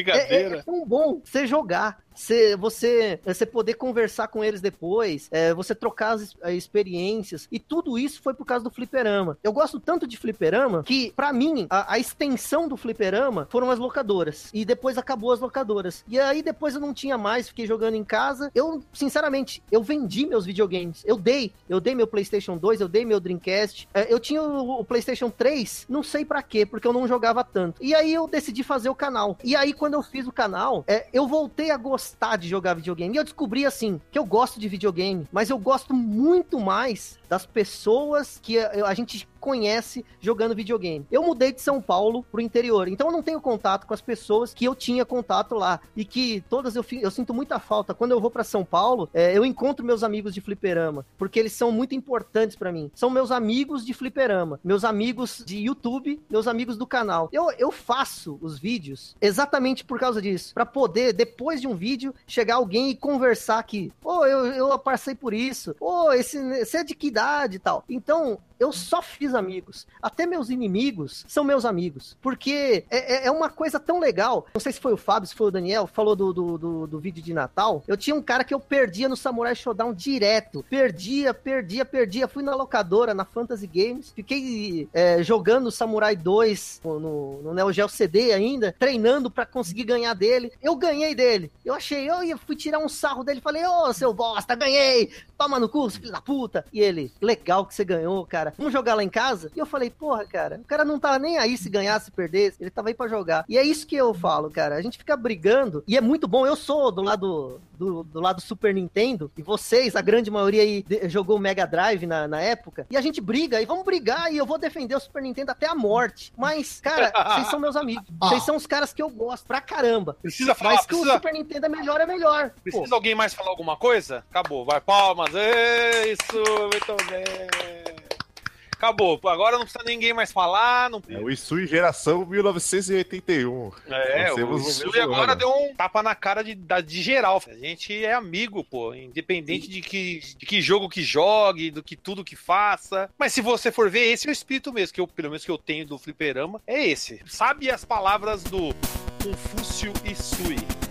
é, é, é tão bom você jogar. Você, você, você poder conversar com eles depois, é, você trocar as eh, experiências, e tudo isso foi por causa do fliperama. Eu gosto tanto de fliperama que, pra mim, a, a extensão do fliperama foram as locadoras. E depois acabou as locadoras. E aí depois eu não tinha mais, fiquei jogando em casa. Eu, sinceramente, eu vendi meus videogames. Eu dei. Eu dei meu PlayStation 2, eu dei meu Dreamcast. É, eu tinha o, o PlayStation 3, não sei pra quê, porque eu não jogava tanto. E aí eu decidi fazer o canal. E aí, quando eu fiz o canal, é, eu voltei a gostar de jogar videogame. E eu descobri, assim, que eu gosto de videogame, mas eu gosto muito mais das pessoas que a, a gente conhece jogando videogame. Eu mudei de São Paulo pro interior, então eu não tenho contato com as pessoas que eu tinha contato lá e que todas eu, eu sinto muita falta. Quando eu vou para São Paulo, é, eu encontro meus amigos de fliperama, porque eles são muito importantes para mim. São meus amigos de fliperama, meus amigos de YouTube, meus amigos do canal. Eu, eu faço os vídeos exatamente por causa disso, para poder depois de um vídeo chegar alguém e conversar aqui. Pô, oh, eu, eu passei por isso. Pô, oh, esse, você é de que idade e tal. Então, eu só fiz amigos. Até meus inimigos são meus amigos. Porque é, é, é, uma coisa tão legal. Não sei se foi o Fábio, se foi o Daniel, falou do, do, do, do, vídeo de Natal. Eu tinha um cara que eu perdia no Samurai Showdown direto. Perdia, perdia, perdia. Fui na locadora, na Fantasy Games. Fiquei é, jogando Samurai 2 no, no Neo Geo CD ainda, treinando para conseguir ganhar dele. Eu ganhei dele. Eu achei, eu fui tirar um sarro dele. Falei, ô, oh, seu bosta, ganhei! Toma no curso, filho da puta! E ele, legal que você ganhou, cara vamos jogar lá em casa? E eu falei, porra, cara, o cara não tá nem aí se ganhar, se perdesse, ele tava aí pra jogar. E é isso que eu falo, cara, a gente fica brigando, e é muito bom, eu sou do lado do, do lado Super Nintendo, e vocês, a grande maioria aí, de, jogou Mega Drive na, na época, e a gente briga, e vamos brigar, e eu vou defender o Super Nintendo até a morte. Mas, cara, vocês são meus amigos. Vocês são os caras que eu gosto pra caramba. Precisa falar, Mas precisa... que o Super Nintendo é melhor, é melhor. Precisa Pô. alguém mais falar alguma coisa? Acabou, vai palmas. Isso, muito bem. Acabou. Agora não precisa ninguém mais falar. Não... É o Isui geração 1981. É, o Isui agora deu um tapa na cara de, de geral. A gente é amigo, pô. Independente de que, de que jogo que jogue, do que tudo que faça. Mas se você for ver, esse é o espírito mesmo, que eu, pelo menos que eu tenho do fliperama, é esse. Sabe as palavras do Confúcio Isui?